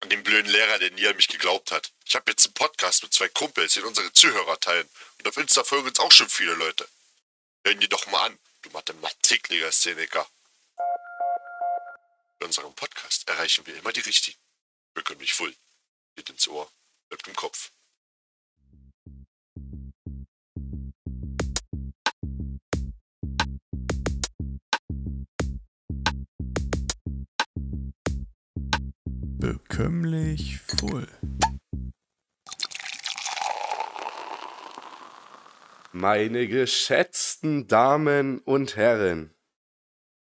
An den blöden Lehrer, der nie an mich geglaubt hat. Ich habe jetzt einen Podcast mit zwei Kumpels, den unsere Zuhörer teilen. Und auf Insta folgen uns auch schon viele Leute. Hören die doch mal an, du mathematikliger Szeniker. In unserem Podcast erreichen wir immer die Richtigen. Wir können nicht voll. Geht ins Ohr, bleibt im Kopf. Bekömmlich voll. Meine geschätzten Damen und Herren.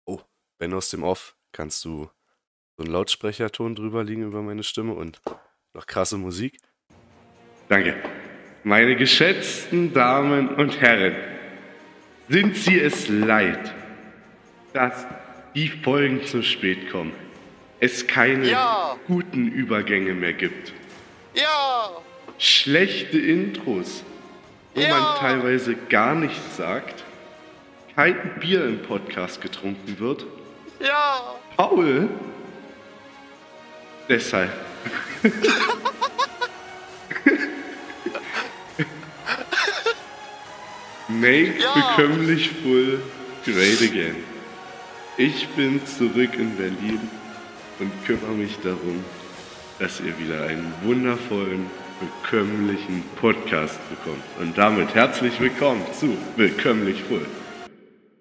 Oh, Ben aus dem Off, kannst du so einen Lautsprecherton drüber liegen über meine Stimme und noch krasse Musik? Danke. Meine geschätzten Damen und Herren, sind Sie es leid, dass die Folgen zu spät kommen? Es keine Ja. guten Übergänge mehr gibt. Ja! Schlechte Intros, wo Ja. man teilweise gar nichts sagt, kein Bier im Podcast getrunken wird. Ja! Paul, deshalb. Make Ja. bekömmlich full great again. Ich bin zurück in Berlin und kümmere mich darum, dass ihr wieder einen wundervollen, bekömmlichen Podcast bekommt. Und damit herzlich willkommen zu Bekömmlich Full.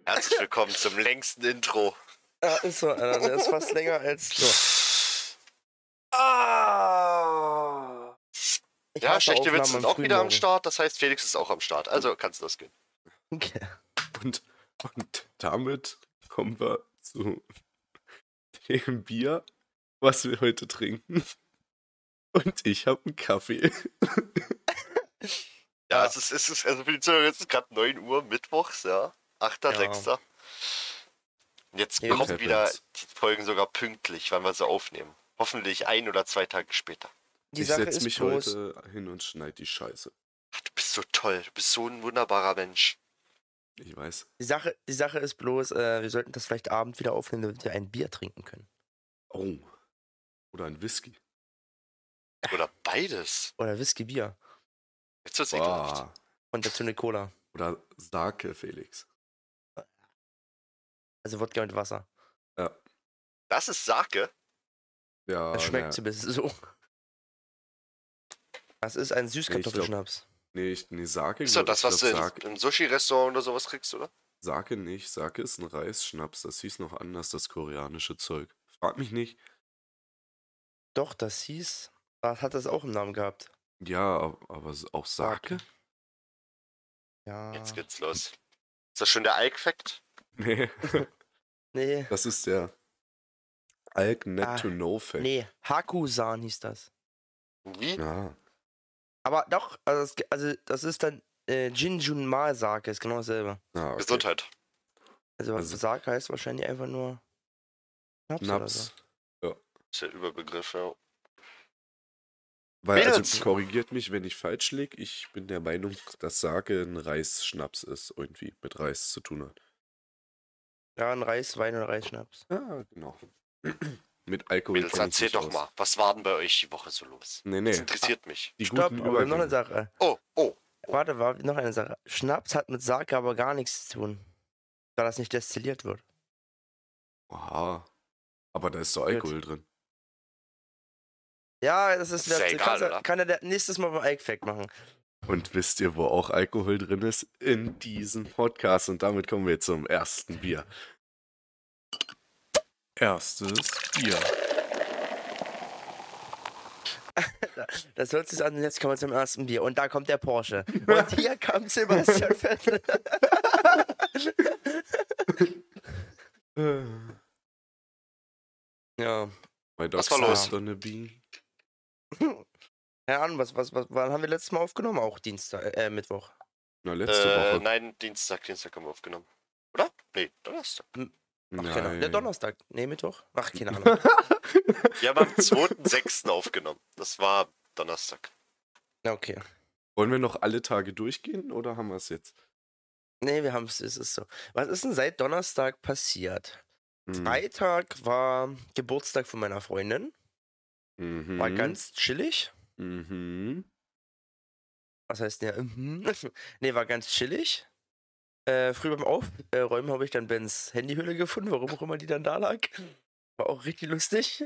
Herzlich willkommen zum längsten Intro. Ja, ist so, Alter. Der ist fast länger als so. Ah. Ich Ja, schlechte Witze sind auch wieder am. Start. Das heißt, Felix ist auch am Start. Also kannst du losgehen. Okay. Und, und damit kommen wir zu dem Bier, was wir heute trinken. Und ich habe einen Kaffee. Ja, es ist, es ist, also für die Zuhörer, es ist gerade 9 Uhr mittwochs, ja. 8.6. Und jetzt Ja, kommen happens. wieder die Folgen sogar pünktlich, wann wir sie aufnehmen. Hoffentlich ein oder zwei Tage später. Die ich setze mich bloß, heute hin und schneide die Scheiße. Ach, du bist so toll. Du bist so ein wunderbarer Mensch. Ich weiß. die Sache, die Sache ist bloß, äh, wir sollten das vielleicht abend wieder aufnehmen, damit wir ein Bier trinken können. Oh. Oder ein Whisky. Oder beides. Oder Whisky-Bier. Jetzt wird's ekelhaft. Und dazu eine Cola. Oder Sake, Felix. Also Wodka mit Wasser. Ja. Das ist Sake. Ja, Das schmeckt na, zumindest so. Das ist ein Süßkartoffelschnaps. Nee, ich, nee, Sake. Ist doch das, ich, was du Sake, im Sushi-Restaurant oder sowas kriegst, oder? Sake nicht. Sake ist ein Reisschnaps. Das hieß noch anders, das koreanische Zeug. Frag mich nicht. Doch, das hieß. Was hat das auch im Namen gehabt? Ja, ab- aber auch Sake? Ja. Jetzt geht's los. Ist das schon der Ike-Fact? Nee, Nee. das ist der Alk Net Ah, to Know Fact. Nee, Hakusan hieß das. Wie? Ja, Aber doch, also das, also das ist dann äh, Jinjun Ma Sake, ist genau dasselbe. ah, okay. Gesundheit. Also, Also- Sake heißt wahrscheinlich einfach nur Schnaps. Oder so. Naps. Ist der Überbegriff, ja. Weil, also korrigiert mich, wenn ich falsch liege. Ich bin der Meinung, dass Sake ein Reisschnaps ist, irgendwie mit Reis zu tun hat. Ja, ein Reiswein oder Reisschnaps. Ja, genau. Mit Alkohol. Mädels, erzähl doch aus. mal. Was war denn bei euch die Woche so los? Nee, Das nee. interessiert mich. Die Stopp, guten aber noch eine. Sache. Oh, oh. Warte, war noch eine Sache. Schnaps hat mit Sake aber gar nichts zu tun. Da das nicht destilliert wird. Aha. Aber da ist so Alkohol drin. Ja, das ist, Das ist das, egal, oder? kann er der nächstes Mal beim Ike Fact machen. Und wisst ihr, wo auch Alkohol drin ist? In diesem Podcast. Und damit kommen wir zum ersten Bier. Erstes Bier. Das hört sich an, und jetzt kommen wir zum ersten Bier. Und da kommt der Porsche. Und hier kommt Sebastian Vettel. ja. My Was dog's war los? Keine Ahnung, was, was, was, wann haben wir letztes Mal aufgenommen? Auch Dienstag, äh, Mittwoch. Na, letzte Äh, Woche. nein, Dienstag, Dienstag haben wir aufgenommen. Oder? Nee, Donnerstag. Ach, keine Ahnung. Der Donnerstag. Nee, Mittwoch. Ach, keine Ahnung. Wir haben am 2.6. aufgenommen. Das war Donnerstag. Okay. Wollen wir noch alle Tage durchgehen oder haben wir es jetzt? Nee, wir haben es, es ist so. Was ist denn seit Donnerstag passiert? Hm. Freitag war Geburtstag von meiner Freundin. Mhm. War ganz chillig. Mhm. Was heißt der? Mhm. nee, war ganz chillig. Äh, früh beim Aufräumen habe ich dann Bens Handyhülle gefunden, warum auch immer die dann da lag. War auch richtig lustig.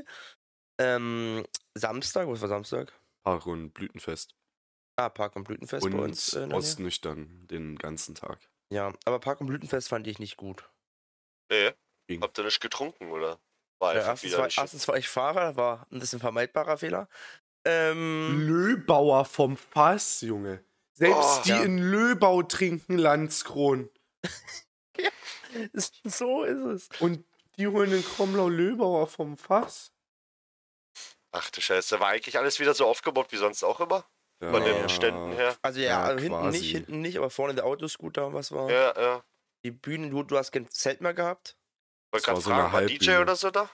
Ähm, Samstag, was war Samstag? Park- und Blütenfest. Ah, Park- und Blütenfest Und bei uns. Äh. Ostnüchtern den ganzen Tag. ja, aber Park- und Blütenfest fand ich nicht gut. Nee. Ging. Habt ihr nicht getrunken, oder? War Ja, einfach erstens, wieder war, nicht. erstens war ich Fahrer, war ein bisschen vermeidbarer Fehler. Ähm, Löbauer vom Fass, Junge. Selbst Oh, die ja. in Löbau trinken Landskron. so ist es. Und die holen den Kromlau Löbauer vom Fass. Ach du Scheiße, war eigentlich alles wieder so aufgebaut wie sonst auch immer? Von den Ständen her. Also ja, Ja, also hinten quasi. nicht, hinten nicht, aber vorne der Autoscooter, was war? Ja, ja. Die Bühnen, du, du hast kein Zelt mehr gehabt. Wollte Das war gerade so eine fragen, war DJ oder so da?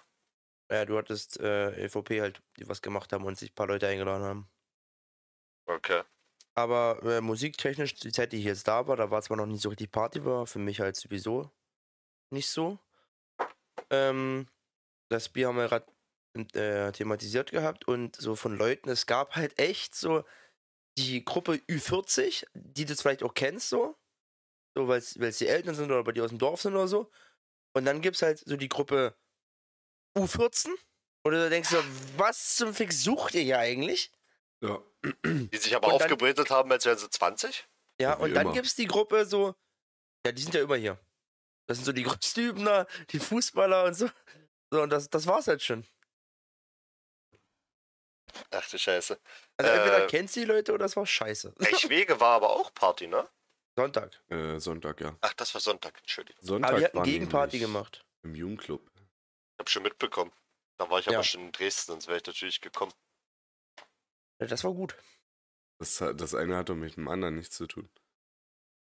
Ja, du hattest äh, EVP halt, die was gemacht haben und sich ein paar Leute eingeladen haben. Okay. Aber äh, musiktechnisch, die Zeit, die ich jetzt da war, da war zwar noch nicht so richtig Party, war für mich halt sowieso nicht so. Ähm, das Bier haben wir gerade äh, thematisiert gehabt und so von Leuten, es gab halt echt so die Gruppe Ü40, die du vielleicht auch kennst, so. So, weil es die Eltern sind oder bei dir aus dem Dorf sind oder so. Und dann gibt's halt so die Gruppe U14. Oder du denkst so, was zum Fick sucht ihr hier eigentlich? Ja. Die sich aber aufgebrezelt haben, als wären sie 20? Ja, wie und dann immer. gibt's die Gruppe so, ja, die sind ja immer hier. Das sind so die Größtübner, die Fußballer und so. So, und das, das war's halt schon. Ach du Scheiße. Also entweder Äh. kennst du die Leute oder es war scheiße. Echwege war aber auch Party, ne? Sonntag. Äh, Sonntag, ja. Ach, das war Sonntag, entschuldigung. Sonntag Aber wir hatten Gegenparty gemacht. Im Jugendclub. Ich hab schon mitbekommen. Da war ich Ja. aber schon in Dresden, sonst wäre ich natürlich gekommen. Ja, Das war gut. Das, das eine hat doch mit dem anderen nichts zu tun.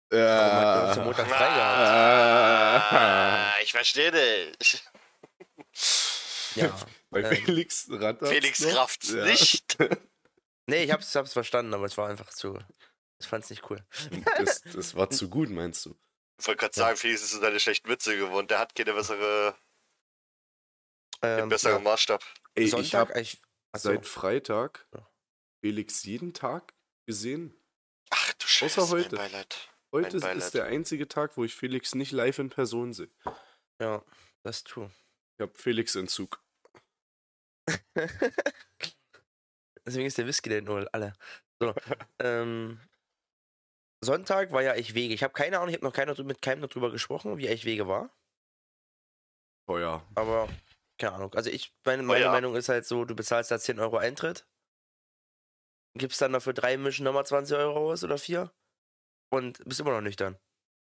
Warum hat der zum Montag frei? Ah, ich verstehe dich. Ja. Bei Ähm, Felix Ratter. Felix rafft's Ja. nicht. Nee, ich hab's, hab's verstanden, aber es war einfach zu. Ich fand's nicht cool. Das, das war zu gut, meinst du? Ich wollte gerade Ja. sagen, Felix ist in seine schlechten Witze gewohnt. Der hat keine bessere, keinen Ähm, besseren ja, Maßstab. Ey, ich Sonntag, ich. Achso, seit Freitag Ja. Felix jeden Tag gesehen. Ach du Scheiße, Außer heute. mein Beileid. Heute Mein Beileid. ist der einzige Tag, wo ich Felix nicht live in Person sehe. ja, das ist true. Ich habe Felix-Entzug. Deswegen ist der Whisky denn nur alle. So, ähm, Sonntag war ja Eichwege. Ich habe keine Ahnung, ich habe noch keiner, mit keinem darüber gesprochen, wie Eichwege war. Teuer. Aber keine Ahnung. Also ich, meine, meine ja. Meinung ist halt so, du bezahlst da 10 Euro Eintritt, gibst dann dafür drei Mischen nochmal 20 Euro aus oder vier und bist immer noch nüchtern.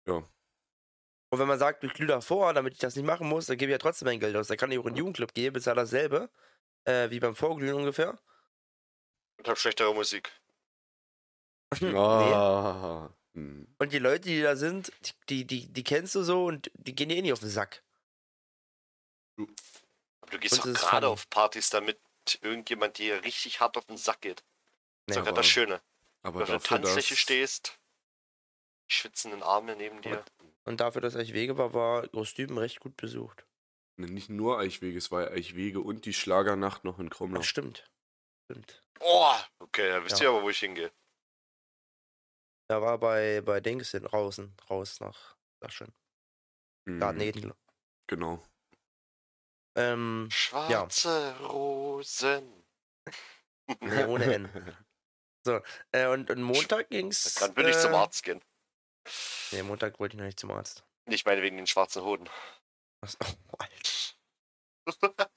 Ja. Und wenn man sagt, ich glühe davor, damit ich das nicht machen muss, dann gebe ich ja trotzdem mein Geld aus. Da kann ich auch in den Jugendclub gehen, bezahle dasselbe, äh, wie beim Vorglühen ungefähr. Und hab schlechtere Musik. nee. Ah. Hm. Und die Leute, die da sind, die, die, die kennst du so und die gehen dir eh nicht auf den Sack. Aber du gehst Und doch gerade auf Partys, damit irgendjemand dir richtig hart auf den Sack geht. Das Nee, ist gerade aber- das Schöne. Aber Wenn du auf der dafür, dass, Tanzfläche stehst, die schwitzenden Arme neben dir. Und dafür, dass Eichwege war, war Großdüben recht gut besucht. Ne, nicht nur Eichwege, es war Eichwege und die Schlagernacht noch in Kromlau. Das stimmt. Stimmt. Oh, okay, da wisst Ja. ihr aber, wo ich hingehe. Da war bei, bei Dings hin, draußen, raus nach, sag schon, Mhm, Garten Eden. Genau. Ähm, Schwarze Rosen. nee, ohne N. So, äh, und, und Montag ging's. Dann will ich äh, zum Arzt gehen. Nee, Montag wollte ich noch nicht zum Arzt. Ich meine wegen den schwarzen Hoden. Was, oh, Alter.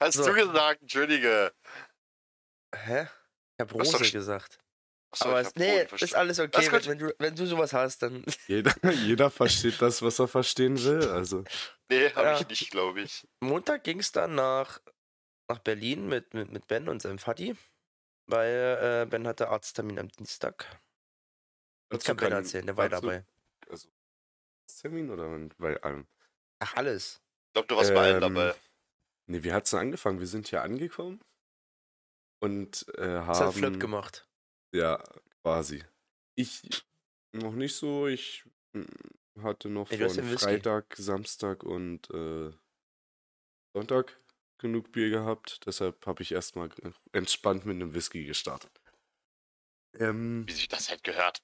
Hast So. du gesagt, Entschuldige. Hä? Ich hab doch Rose sch- gesagt. Achso, Aber es, nee, Hoden ist alles okay. Wenn, wenn, du, wenn du sowas hast, dann. Jeder, jeder versteht das, was er verstehen will. Also, Nee, hab Ja. ich nicht, glaube ich. Montag ging's dann nach, nach Berlin mit, mit, mit Ben und seinem Vati. Weil äh, Ben hatte Arzttermin am Dienstag. Das kann Ben erzählen, der war dazu- dabei. Also, Termin oder bei allem? Ach, alles. Ich glaube, du warst bei allen Ähm, dabei. Ne, wie hat's denn angefangen? Wir sind hier angekommen und äh, Das hat Flip haben. gemacht. Ja, quasi. Ich noch nicht so. Ich mm, hatte noch Ey, von. Freitag, Samstag und äh, Sonntag genug Bier gehabt. Deshalb habe ich erstmal entspannt mit einem Whisky gestartet. Ähm, Wie sich das halt gehört.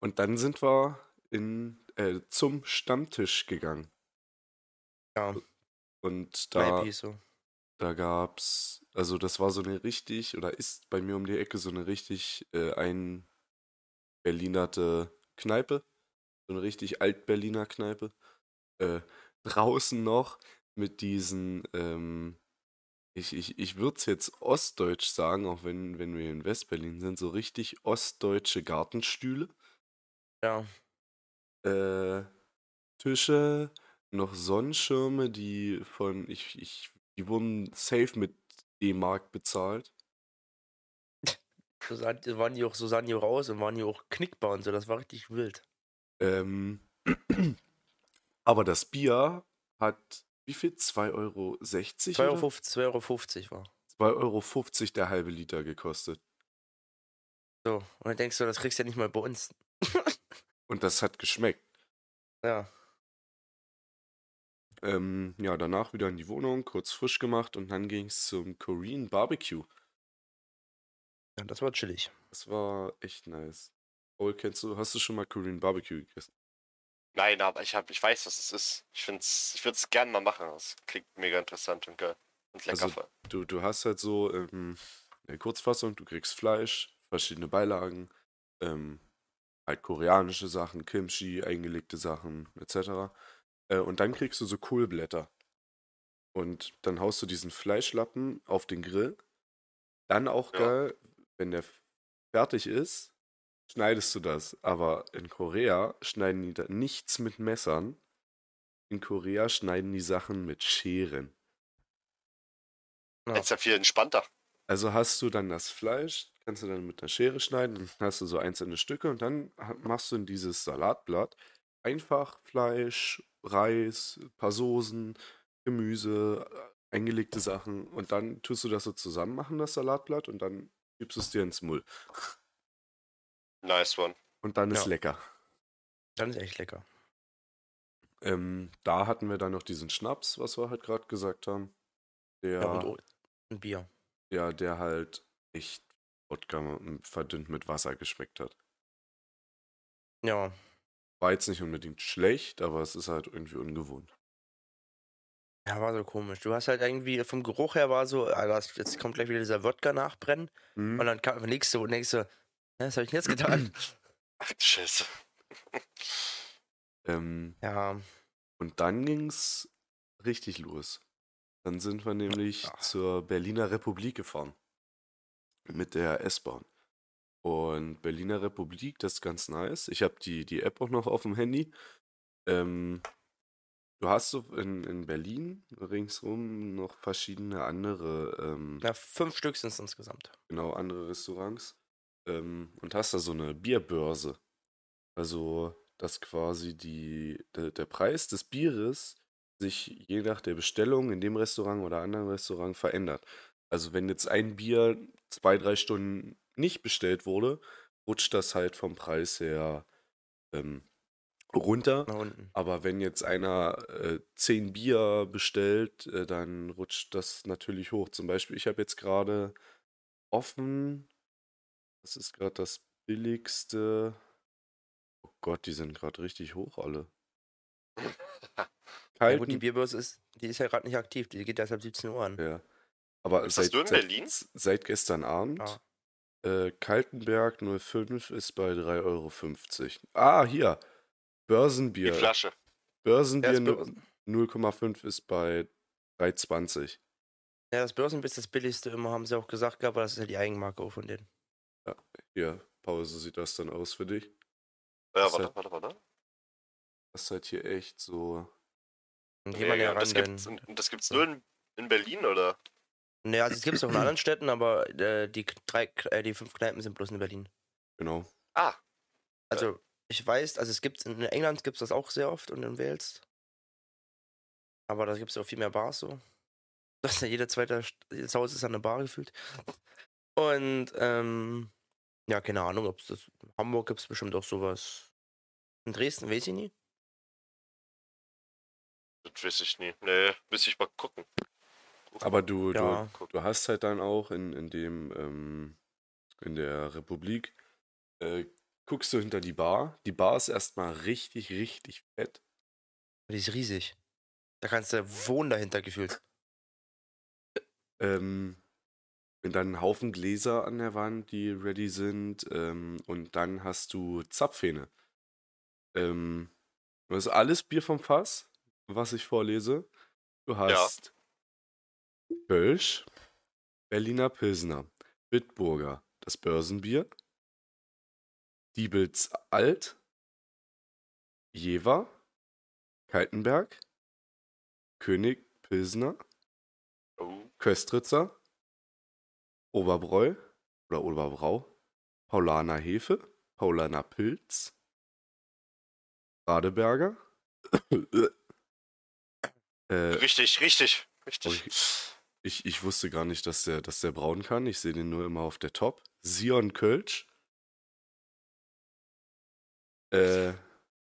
und dann sind wir in, äh, zum Stammtisch gegangen. Ja, Und da, so. da gab's, also das war so eine richtig, oder ist bei mir um die Ecke so eine richtig äh, ein Berlinerte Kneipe. So eine richtig Alt-Berliner Kneipe. Äh, draußen noch mit diesen, ähm, ich, ich, ich würde es jetzt ostdeutsch sagen, auch wenn, wenn wir in Westberlin sind, so richtig ostdeutsche Gartenstühle. Ja, Äh, Tische, noch Sonnenschirme, die von, ich, ich, die wurden safe mit D-Mark bezahlt. so sahen, die- waren die auch, so sahen die auch aus und waren die auch knickbar und so. Das war richtig wild. Ähm, aber das Bier hat, wie viel? 2,60 Euro? 2,50 oder? Euro, 2,50 Euro war. 2,50 Euro der halbe Liter gekostet. So, und dann denkst du, das kriegst du ja nicht mal bei uns. Und das hat geschmeckt. Ja, Ähm, ja, danach wieder in die Wohnung, kurz frisch gemacht und dann ging es zum Korean Barbecue. ja das war chillig. Das war echt nice. Paul, kennst du, hast du schon mal Korean Barbecue gegessen? Nein, aber ich, hab, ich weiß, was es ist. Ich, find's, ich würde es gerne mal machen. Das klingt mega interessant und geil. Und lecker. Also- Du, du hast halt so ähm, eine Kurzfassung, du kriegst Fleisch, verschiedene Beilagen, ähm, halt koreanische Sachen, Kimchi, eingelegte Sachen, etc. Äh, und dann kriegst du so Kohlblätter. Und dann haust du diesen Fleischlappen auf den Grill. Dann auch Ja. geil, wenn der fertig ist, schneidest du das. Aber in Korea schneiden die da nichts mit Messern. In Korea schneiden die Sachen mit Scheren. Ja. Das ist ja viel entspannter. Also hast du dann das Fleisch, kannst du dann mit einer Schere schneiden, dann hast du so einzelne Stücke und dann machst du in dieses Salatblatt einfach Fleisch, Reis, ein paar Soßen, Gemüse, äh, eingelegte Sachen und dann tust du das so zusammen machen, das Salatblatt, und dann gibst du es dir ins Mull. Nice one. Und dann ist Ja. lecker. Dann ist echt lecker. Ähm, da hatten wir dann noch diesen Schnaps, was wir halt gerade gesagt haben. Der, Ja, und ein Bier. ja, der halt echt Wodka verdünnt mit Wasser geschmeckt hat. Ja, War jetzt nicht unbedingt schlecht, aber es ist halt irgendwie ungewohnt. ja, war so komisch. Du hast halt irgendwie, vom Geruch her war so, was, jetzt kommt gleich wieder dieser Wodka nachbrennen. Mhm. Und dann kam, legst du und denkst du, "Hä, was hab ich denn jetzt getan? Ach, Scheiße. Ähm, ja, und dann ging's richtig los. Dann sind wir nämlich Ja. zur Berliner Republik gefahren. Mit der S-Bahn. Und Berliner Republik, das ist ganz nice. Ich habe die, die App auch noch auf dem Handy. Ähm, du hast so in, in Berlin ringsrum noch verschiedene andere, ähm, ja, fünf Stück sind es insgesamt. genau, andere Restaurants. Ähm, und hast da so eine Bierbörse. Also, dass quasi die, der, der Preis des Bieres sich je nach der Bestellung in dem Restaurant oder anderen Restaurant verändert. Also, wenn jetzt ein Bier zwei, drei Stunden nicht bestellt wurde, rutscht das halt vom Preis her ähm, runter. Aber wenn jetzt einer äh, zehn Bier bestellt, äh, dann rutscht das natürlich hoch. Zum Beispiel, ich habe jetzt gerade offen, das ist gerade das billigste. Oh Gott, die sind gerade richtig hoch alle. Ja gut, die Bierbörse ist, die ist ja gerade nicht aktiv, die geht erst ab 17 Uhr an. ja. Aber Ist das seit, nur in seit, Berlin? seit gestern Abend, Ja. äh, Kaltenberg 05 ist bei 3,50 Euro. Ah, hier, Die Börsenbier. Flasche. Börsenbier Ja, das, nu- Börsen, 0,5 ist bei 3,20. ja, das Börsenbier ist das billigste immer, haben sie auch gesagt gehabt, aber das ist ja die Eigenmarke auch von denen. Hier, Paul, so sieht das dann aus für dich. Ja, warte, ja- warte, warte. Das ist halt hier echt so. Und Nee, und das gibt's, das gibt's nur in, in Berlin, oder? Naja, also es gibt es auch in anderen Städten, aber äh, die drei, äh, die fünf Kneipen sind bloß in Berlin. Genau. Ah, Also, ich weiß, also es gibt in England gibt es das auch sehr oft und in Wales. Aber da gibt es auch viel mehr Bars so. Das ist ja jeder zweite St- jedes Haus ist an eine Bar gefühlt. Und ähm, ja, keine Ahnung, ob es das. In Hamburg gibt es bestimmt auch sowas. In Dresden weiß ich nie. das weiß ich nie. Nee, müsste ich mal gucken. Aber du, Ja. du, du hast halt dann auch in, in dem, ähm, in der Republik, äh, guckst du hinter die Bar. Die Bar ist erstmal richtig, richtig fett. Die ist riesig. Da kannst du wohnen dahinter gefühlt. Ähm, und dann ein Haufen Gläser an der Wand, die ready sind. Ähm, und dann hast du Zapfhähne. Ähm, das ist alles Bier vom Fass, was ich vorlese. Du hast Kölsch, Berliner Pilsner, Bitburger, das Börsenbier, Diebels Alt, Jever, Kaltenberg, König Pilsner, Oh. Köstritzer, Oberbräu oder Oberbrau, Paulaner Hefe, Paulaner Pilz, Radeberger, äh, Richtig, richtig, Oh, richtig. ich, ich wusste gar nicht, dass der, dass der brauen kann. Ich sehe den nur immer auf der Top. Sion Kölsch. Äh,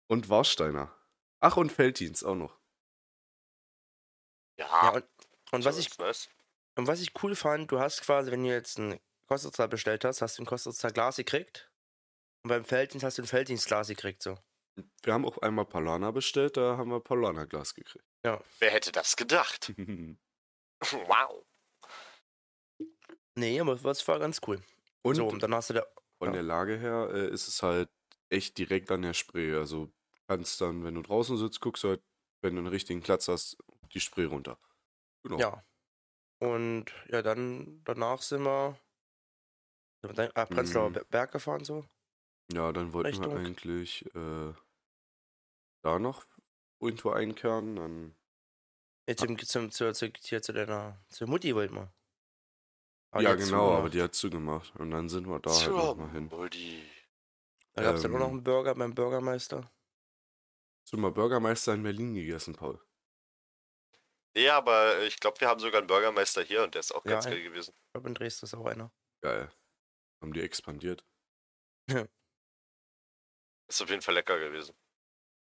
und Warsteiner. Ach, und Felddienst auch noch. Ja, Ja, und, und, was ich, nice. Und was ich cool fand, du hast quasi, wenn du jetzt einen Kostritzer bestellt hast, hast du ein Kostritzer Glas gekriegt. Und beim Felddienst hast du ein Felddienstglas gekriegt, so. Wir haben auch einmal Paulaner bestellt, da haben wir Paulaner Glas gekriegt. Wer hätte das gedacht? wow. Nee, aber das war ganz cool. Und so, und dann hast du da. von ja. der Lage her äh, ist es halt echt direkt an der Spree. Also kannst dann, wenn du draußen sitzt, guckst du halt, wenn du einen richtigen Platz hast, die Spree runter. Genau. Ja. Und ja, dann danach sind wir sind wir dann ab Prenzlauer Mhm. Be- Berg gefahren so. Ja, dann wollten wir Richtung. eigentlich äh, da noch irgendwo einkehren. Dann Jetzt zum, zum, zu, zu, hier zu deiner zur Mutti wollten wir. Aber ja, genau, aber zugemacht. die hat zugemacht. Und dann sind wir da halt Tja, nochmal hin. Moldi. Da gab es dann auch noch ähm, einen Burger beim Bürgermeister. Sind wir Bürgermeister in Berlin gegessen, Paul. Nee, aber ich glaube, wir haben sogar einen Bürgermeister hier und der ist auch Ja, ganz ja. geil gewesen. Ich glaube, in Dresden ist auch einer. Geil. Haben die expandiert. Ist auf jeden Fall lecker gewesen.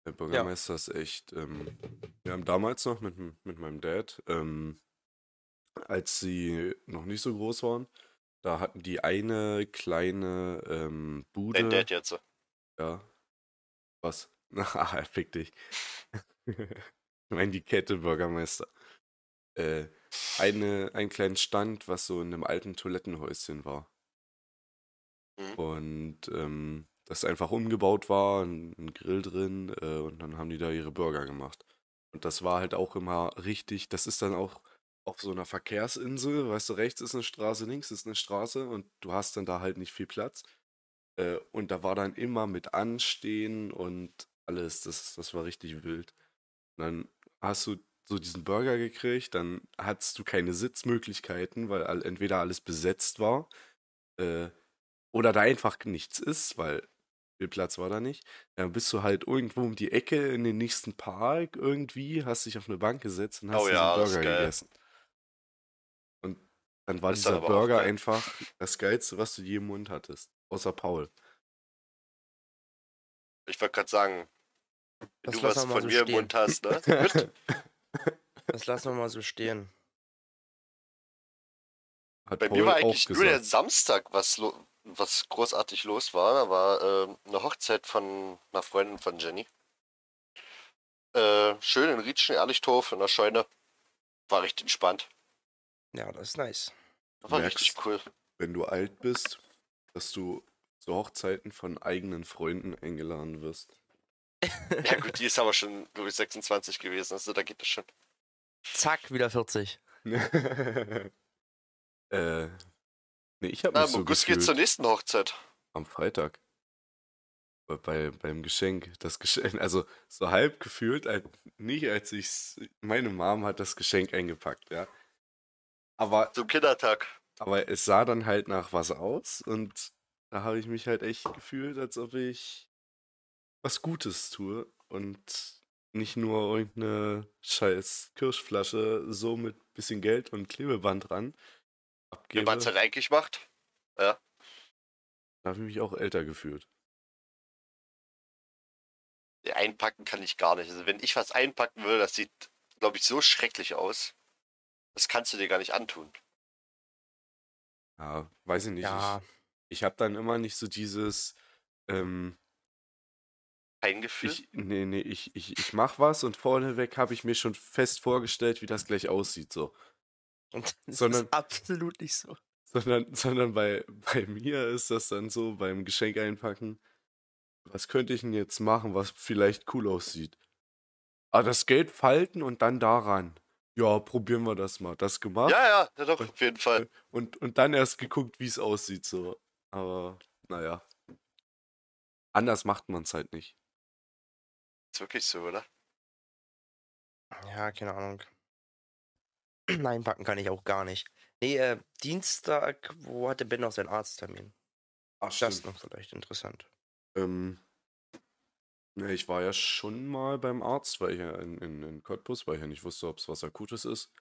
Der Bürgermeister ist echt. Ähm, wir haben damals noch mit, mit meinem Dad, ähm, als sie noch nicht so groß waren, da hatten die eine kleine ähm, Bude. Dein Dad jetzt. Ja. Was? Na, fick dich. ich meine die Kette Bürgermeister. Äh, eine, einen kleinen Stand, was so in einem alten Toilettenhäuschen war. Mhm. Und ähm, das einfach umgebaut war, ein, ein Grill drin äh, und dann haben die da ihre Burger gemacht. Und das war halt auch immer richtig, das ist dann auch auf so einer Verkehrsinsel, weißt du, rechts ist eine Straße, links ist eine Straße und du hast dann da halt nicht viel Platz. Äh, und da war dann immer mit Anstehen und alles, das, das war richtig wild. Und dann hast du so diesen Burger gekriegt, dann hattest du keine Sitzmöglichkeiten, weil entweder alles besetzt war äh, oder da einfach nichts ist, weil viel Platz war da nicht. Dann bist du halt irgendwo um die Ecke in den nächsten Park irgendwie, hast dich auf eine Bank gesetzt und hast Oh diesen ja, das Burger gegessen. Und dann war dann dieser Burger einfach das Geilste, was du je im Mund hattest. Außer Paul. Ich wollte gerade sagen, Das du was von so mir im stehen. Mund hast, ne? Das lassen wir mal so stehen. Hat Bei Paul mir war eigentlich nur der. Samstag, was, lo was großartig los war. Da war ähm, eine Hochzeit von einer Freundin von Jenny. Äh, schön in Rietschen, Ehrlichtorf, in der Scheune. War richtig entspannt. Ja, das ist nice. War Merkst. richtig cool. wenn du alt bist, dass du zu Hochzeiten von eigenen Freunden eingeladen wirst. Ja gut, die ist aber schon, glaube ich, 26 gewesen. Also da geht das schon. Zack, wieder 40. äh, nee, ich habe Na, mich so August gefühlt zur nächsten Hochzeit. am Freitag. Bei, bei, beim Geschenk, das Geschenk, also so halb gefühlt, als, nicht als ich meine Mom hat das Geschenk eingepackt, ja. Aber, Zum Kindertag. aber es sah dann halt nach was aus und da habe ich mich halt echt gefühlt, als ob ich was Gutes tue und nicht nur irgendeine scheiß Kirschflasche so mit bisschen Geld und Klebeband dran Wie abgebe. man es halt eigentlich macht. Da habe ich mich auch älter gefühlt. Einpacken kann ich gar nicht. Also wenn ich was einpacken will, das sieht, glaube ich, so schrecklich aus. Das kannst du dir gar nicht antun. Ja, weiß ich nicht. Ja, Ich, ich habe dann immer nicht so dieses, ähm, Kein Gefühl. ich, nee, nee, ich, ich, ich mach was und vorneweg habe ich mir schon fest vorgestellt, wie das gleich aussieht, so. und das Sondern- ist absolut nicht so. Sondern, sondern bei, bei mir ist das dann so, beim Geschenk einpacken, was könnte ich denn jetzt machen, was vielleicht cool aussieht? Ah, das Geld falten und dann daran. Ja, probieren wir das mal. Das gemacht ja, ja, ja, doch, auf jeden Fall. und, und dann erst geguckt, wie es aussieht, so. Aber, naja. Anders macht man es halt nicht. Ist wirklich so, oder? Ja, keine Ahnung. Nein, packen kann ich auch gar nicht. Nee, äh, Dienstag, wo hatte Ben noch seinen Arzttermin? Ach, Das ist noch vielleicht interessant. Ähm, ja, ich war ja schon mal beim Arzt, weil ich ja in, in, in Cottbus, weil ich ja nicht wusste, ob es was Akutes ist.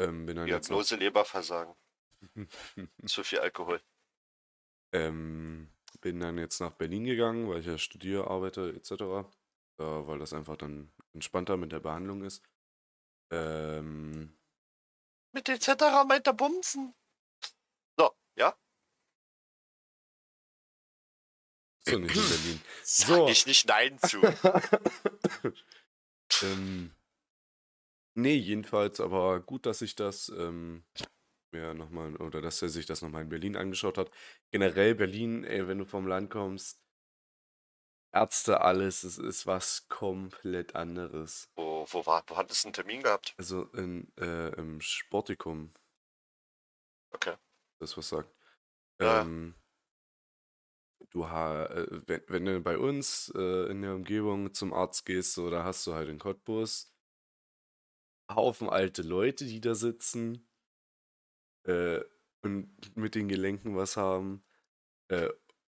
Ähm, bin dann jetzt noch, Diagnose Leberversagen. Zu viel Alkohol. ähm, bin dann jetzt nach Berlin gegangen, weil ich ja studiere, arbeite etc. Äh, weil das einfach dann entspannter mit der Behandlung ist. Ähm, Mit etc. meint er Bumsen. So, ja? so nicht in Berlin. Sag So. ich nicht Nein zu. ähm, nee, jedenfalls, aber gut, dass ich das ähm, mir nochmal, oder dass er sich das nochmal in Berlin angeschaut hat. Generell Berlin, ey, wenn du vom Land kommst, Ärzte, alles, es ist was komplett anderes. Wo, wo, war, wo hattest du einen Termin gehabt? Also in, äh, im Sportikum, Okay. das was sagt. Ja. Ähm, du ha, äh, wenn, wenn du bei uns äh, in der Umgebung zum Arzt gehst, so, da hast du halt in Cottbus Haufen alte Leute, die da sitzen äh, und mit den Gelenken was haben äh,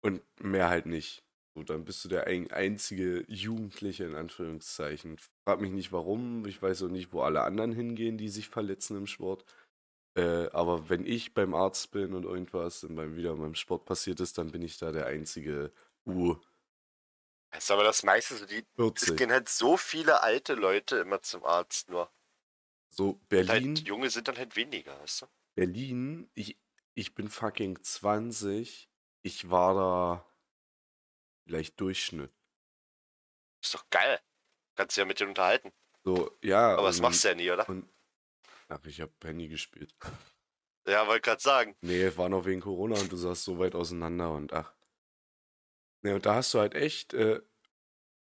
und mehr halt nicht. So, dann bist du der ein, einzige Jugendliche in Anführungszeichen. Frag mich nicht warum, ich weiß auch nicht, wo alle anderen hingehen, die sich verletzen im Sport. Äh, aber wenn ich beim Arzt bin und irgendwas und beim wieder beim Sport passiert ist, dann bin ich da der einzige U40. Das ist aber das meiste, so die, es gehen halt so viele alte Leute immer zum Arzt nur. So, Und Berlin, Halt, Junge sind dann halt weniger, weißt du? Berlin, ich, ich bin fucking 20. Ich war da vielleicht Durchschnitt. Ist doch geil. Kannst dich ja mit denen unterhalten. So, ja. Aber das machst du ja nie, oder? Und, ach, ich hab Penny gespielt. Ja, wollte gerade sagen. Nee, war noch wegen Corona und du saßt so weit auseinander und ach. Nee, und da hast du halt echt, äh,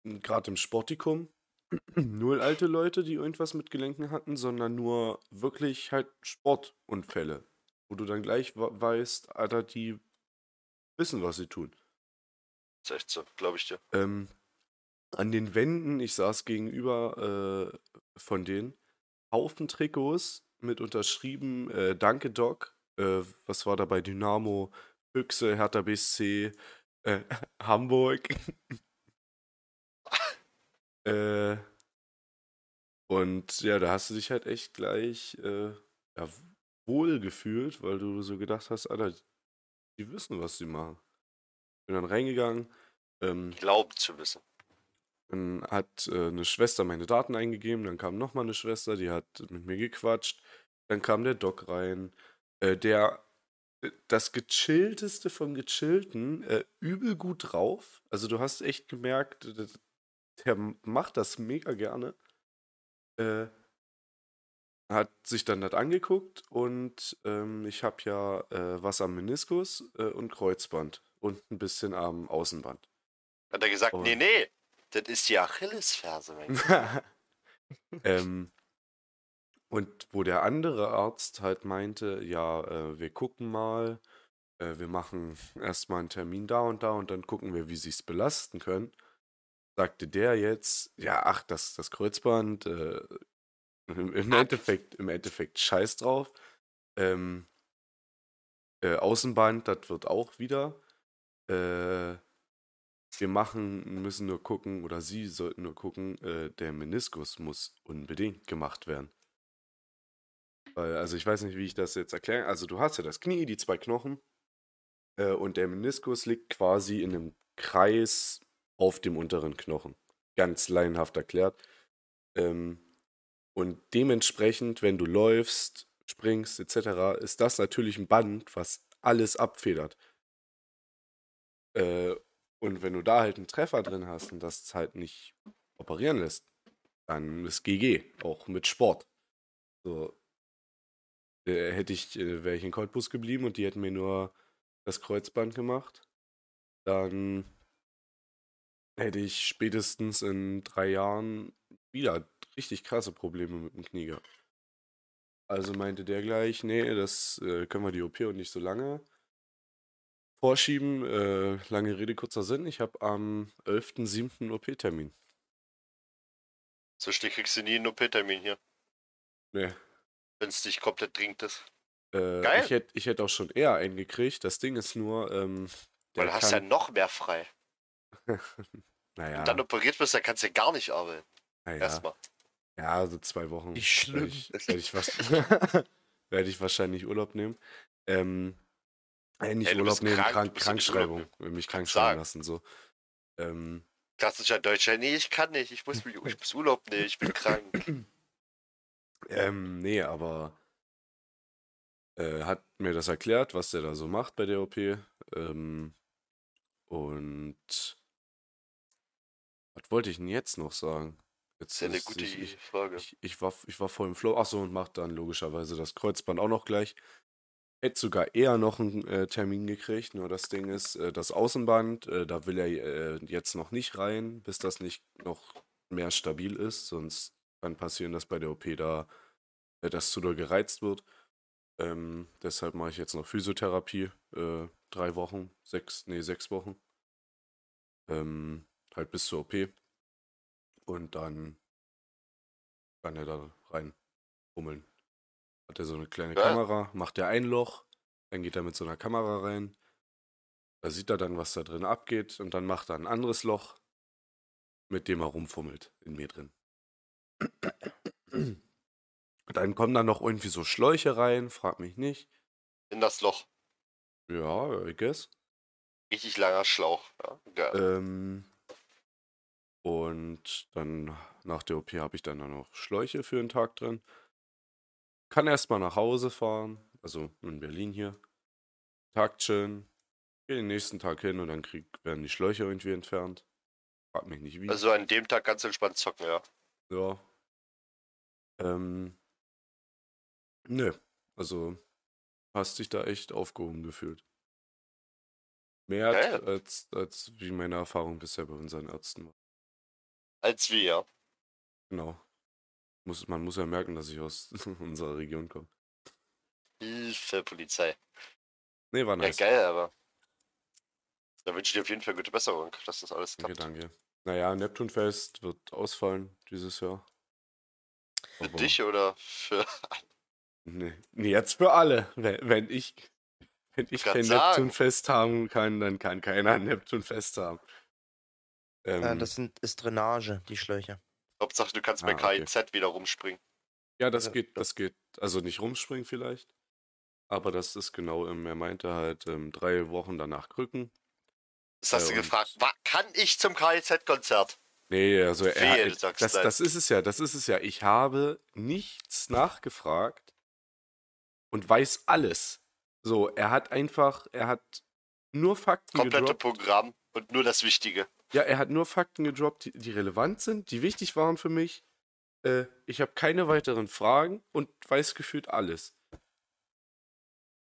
gerade im Sportikum, null alte Leute, die irgendwas mit Gelenken hatten, sondern nur wirklich halt Sportunfälle. Wo du dann gleich weißt, Alter, die wissen, was sie tun. Ist echt so, glaube ich dir. Ähm, an den Wänden, ich saß gegenüber äh, von denen, Haufen Trikots mit unterschrieben, äh, Danke Doc, äh, was war da bei Dynamo, Füchse, Hertha BSC, äh, Hamburg. äh, und ja, da hast du dich halt echt gleich äh, ja, wohl gefühlt, weil du so gedacht hast, Alter, die wissen, was sie machen. Bin dann reingegangen, ähm, Glauben zu wissen. dann hat äh, eine Schwester meine Daten eingegeben, dann kam nochmal eine Schwester, die hat mit mir gequatscht. Dann kam der Doc rein, äh, der äh, das gechillteste vom Gechillten, äh, übel gut drauf. Also du hast echt gemerkt, der macht das mega gerne. Äh, hat sich dann das angeguckt und ähm, ich habe ja was am Meniskus und Kreuzband und ein bisschen am Außenband. Hat er gesagt, Oh. nee, nee, das ist die Achillesferse, ähm, und wo der andere Arzt halt meinte, ja, äh, wir gucken mal, äh, wir machen erstmal einen Termin da und da und dann gucken wir, wie sie es belasten können, sagte der jetzt, ja, ach, das, das Kreuzband, äh, im, im Endeffekt, im Endeffekt scheiß drauf. Ähm, äh, Außenband, das wird auch wieder. Äh, wir machen, müssen nur gucken, oder Sie sollten nur gucken, äh, der Meniskus muss unbedingt gemacht werden. Weil, also ich weiß nicht, wie ich das jetzt erkläre. Also du hast ja das Knie, die zwei Knochen, äh, und der Meniskus liegt quasi in einem Kreis auf dem unteren Knochen. Ganz laienhaft erklärt. Ähm, Und dementsprechend, wenn du läufst, springst etc., ist das natürlich ein Band, was alles abfedert. Äh, und wenn du da halt einen Treffer drin hast und das halt nicht operieren lässt, dann ist GG, auch mit Sport. So, äh, hätte ich, äh, wäre ich in Cottbus geblieben und die hätten mir nur das Kreuzband gemacht, dann hätte ich spätestens in drei Jahren wieder richtig krasse Probleme mit dem Knie gehabt. Also meinte der gleich, nee, das äh, können wir die OP und nicht so lange vorschieben. Äh, lange Rede, kurzer Sinn. Ich habe am 11.07. OP-Termin. So schnell kriegst du nie einen OP-Termin hier, Nee. wenn es nicht komplett dringend ist. Äh, Geil. Ich hätte ich hätt auch schon eher einen gekriegt. Das Ding ist nur, ähm, Weil der du hast ja noch mehr frei. naja, Und dann operiert bist, dann kannst du ja gar nicht arbeiten. naja, Erstmal. ja, so zwei Wochen. Wie schlimm. Werde ich, werd ich, was- werd ich wahrscheinlich Urlaub nehmen. Ähm, äh, nicht Ey, du Urlaub nehmen, krank, krank, Krankschreibung. Mich krank schreiben lassen, so. Ähm, Klassischer Deutscher, nee, ich kann nicht, ich muss, ich muss Urlaub nehmen, ich bin krank. Ähm, nee, aber äh, hat mir das erklärt, was der da so macht bei der OP. Ähm, und was wollte ich denn jetzt noch sagen? Jetzt Das ist ja eine gute ich, ich, Frage. ich, ich, war, ich war voll im Flow. Achso, und macht dann logischerweise das Kreuzband auch noch gleich. Hätte sogar eher noch einen äh, Termin gekriegt, nur das Ding ist, äh, das Außenband, äh, da will er äh, jetzt noch nicht rein, bis das nicht noch mehr stabil ist. Sonst kann passieren, dass bei der OP da äh, das zu doll gereizt wird. Ähm, deshalb mache ich jetzt noch Physiotherapie. Äh, drei Wochen, sechs, nee, sechs Wochen. Ähm, halt bis zur OP. Und dann kann er da rein fummeln. Hat er so eine kleine Ja. Kamera, macht er ein Loch, dann geht er mit so einer Kamera rein. Da sieht er dann, was da drin abgeht und dann macht er ein anderes Loch, mit dem er rumfummelt in mir drin. Dann kommen da noch irgendwie so Schläuche rein, frag mich nicht. In das Loch. Ja, I guess. Richtig langer Schlauch. Ja, geil. Ähm, und dann nach der OP habe ich dann noch Schläuche für den Tag drin. Kann erstmal nach Hause fahren, also in Berlin hier. Tag chillen. Gehe den nächsten Tag hin und dann krieg, werden die Schläuche irgendwie entfernt. Frag mich nicht wie. Also an dem Tag ganz entspannt zocken, ja. Ja. Ähm. Nö. Also hast dich da echt aufgehoben gefühlt. Mehr Geil. als, als wie meine Erfahrung bisher bei unseren Ärzten war. Als wir, ja. Genau. Muss, man muss ja merken, dass ich aus unserer Region komme. Hilfe, Polizei. Nee, war Ja, nice. geil, aber. Da wünsche ich dir auf jeden Fall gute Besserung, dass das alles danke, klappt. danke. Naja, Neptunfest wird ausfallen dieses Jahr. Für Aber- dich oder für. Nee, nee, jetzt für alle. Wenn, wenn ich, wenn ich kein. Neptunfest haben kann, dann kann keiner ein Neptunfest haben. Ähm, Ja, das sind, ist Drainage, die Schläuche. Hauptsache, du kannst bei Ah, okay. KIZ wieder rumspringen. Ja, das geht, das geht. Also nicht rumspringen vielleicht. Aber das ist genau, ähm, er meinte halt ähm, drei Wochen danach Krücken. Das hast Ja, du gefragt. Kann ich zum KIZ-Konzert? Nee, also er, sagst das, das ist es ja, das ist es ja. Ich habe nichts nachgefragt und weiß alles. So, er hat einfach, er hat nur Fakten Komplette gedroppt. Programm und nur das Wichtige. Ja, er hat nur Fakten gedroppt, die, die relevant sind, die wichtig waren für mich. Äh, ich habe keine weiteren Fragen und weiß gefühlt alles.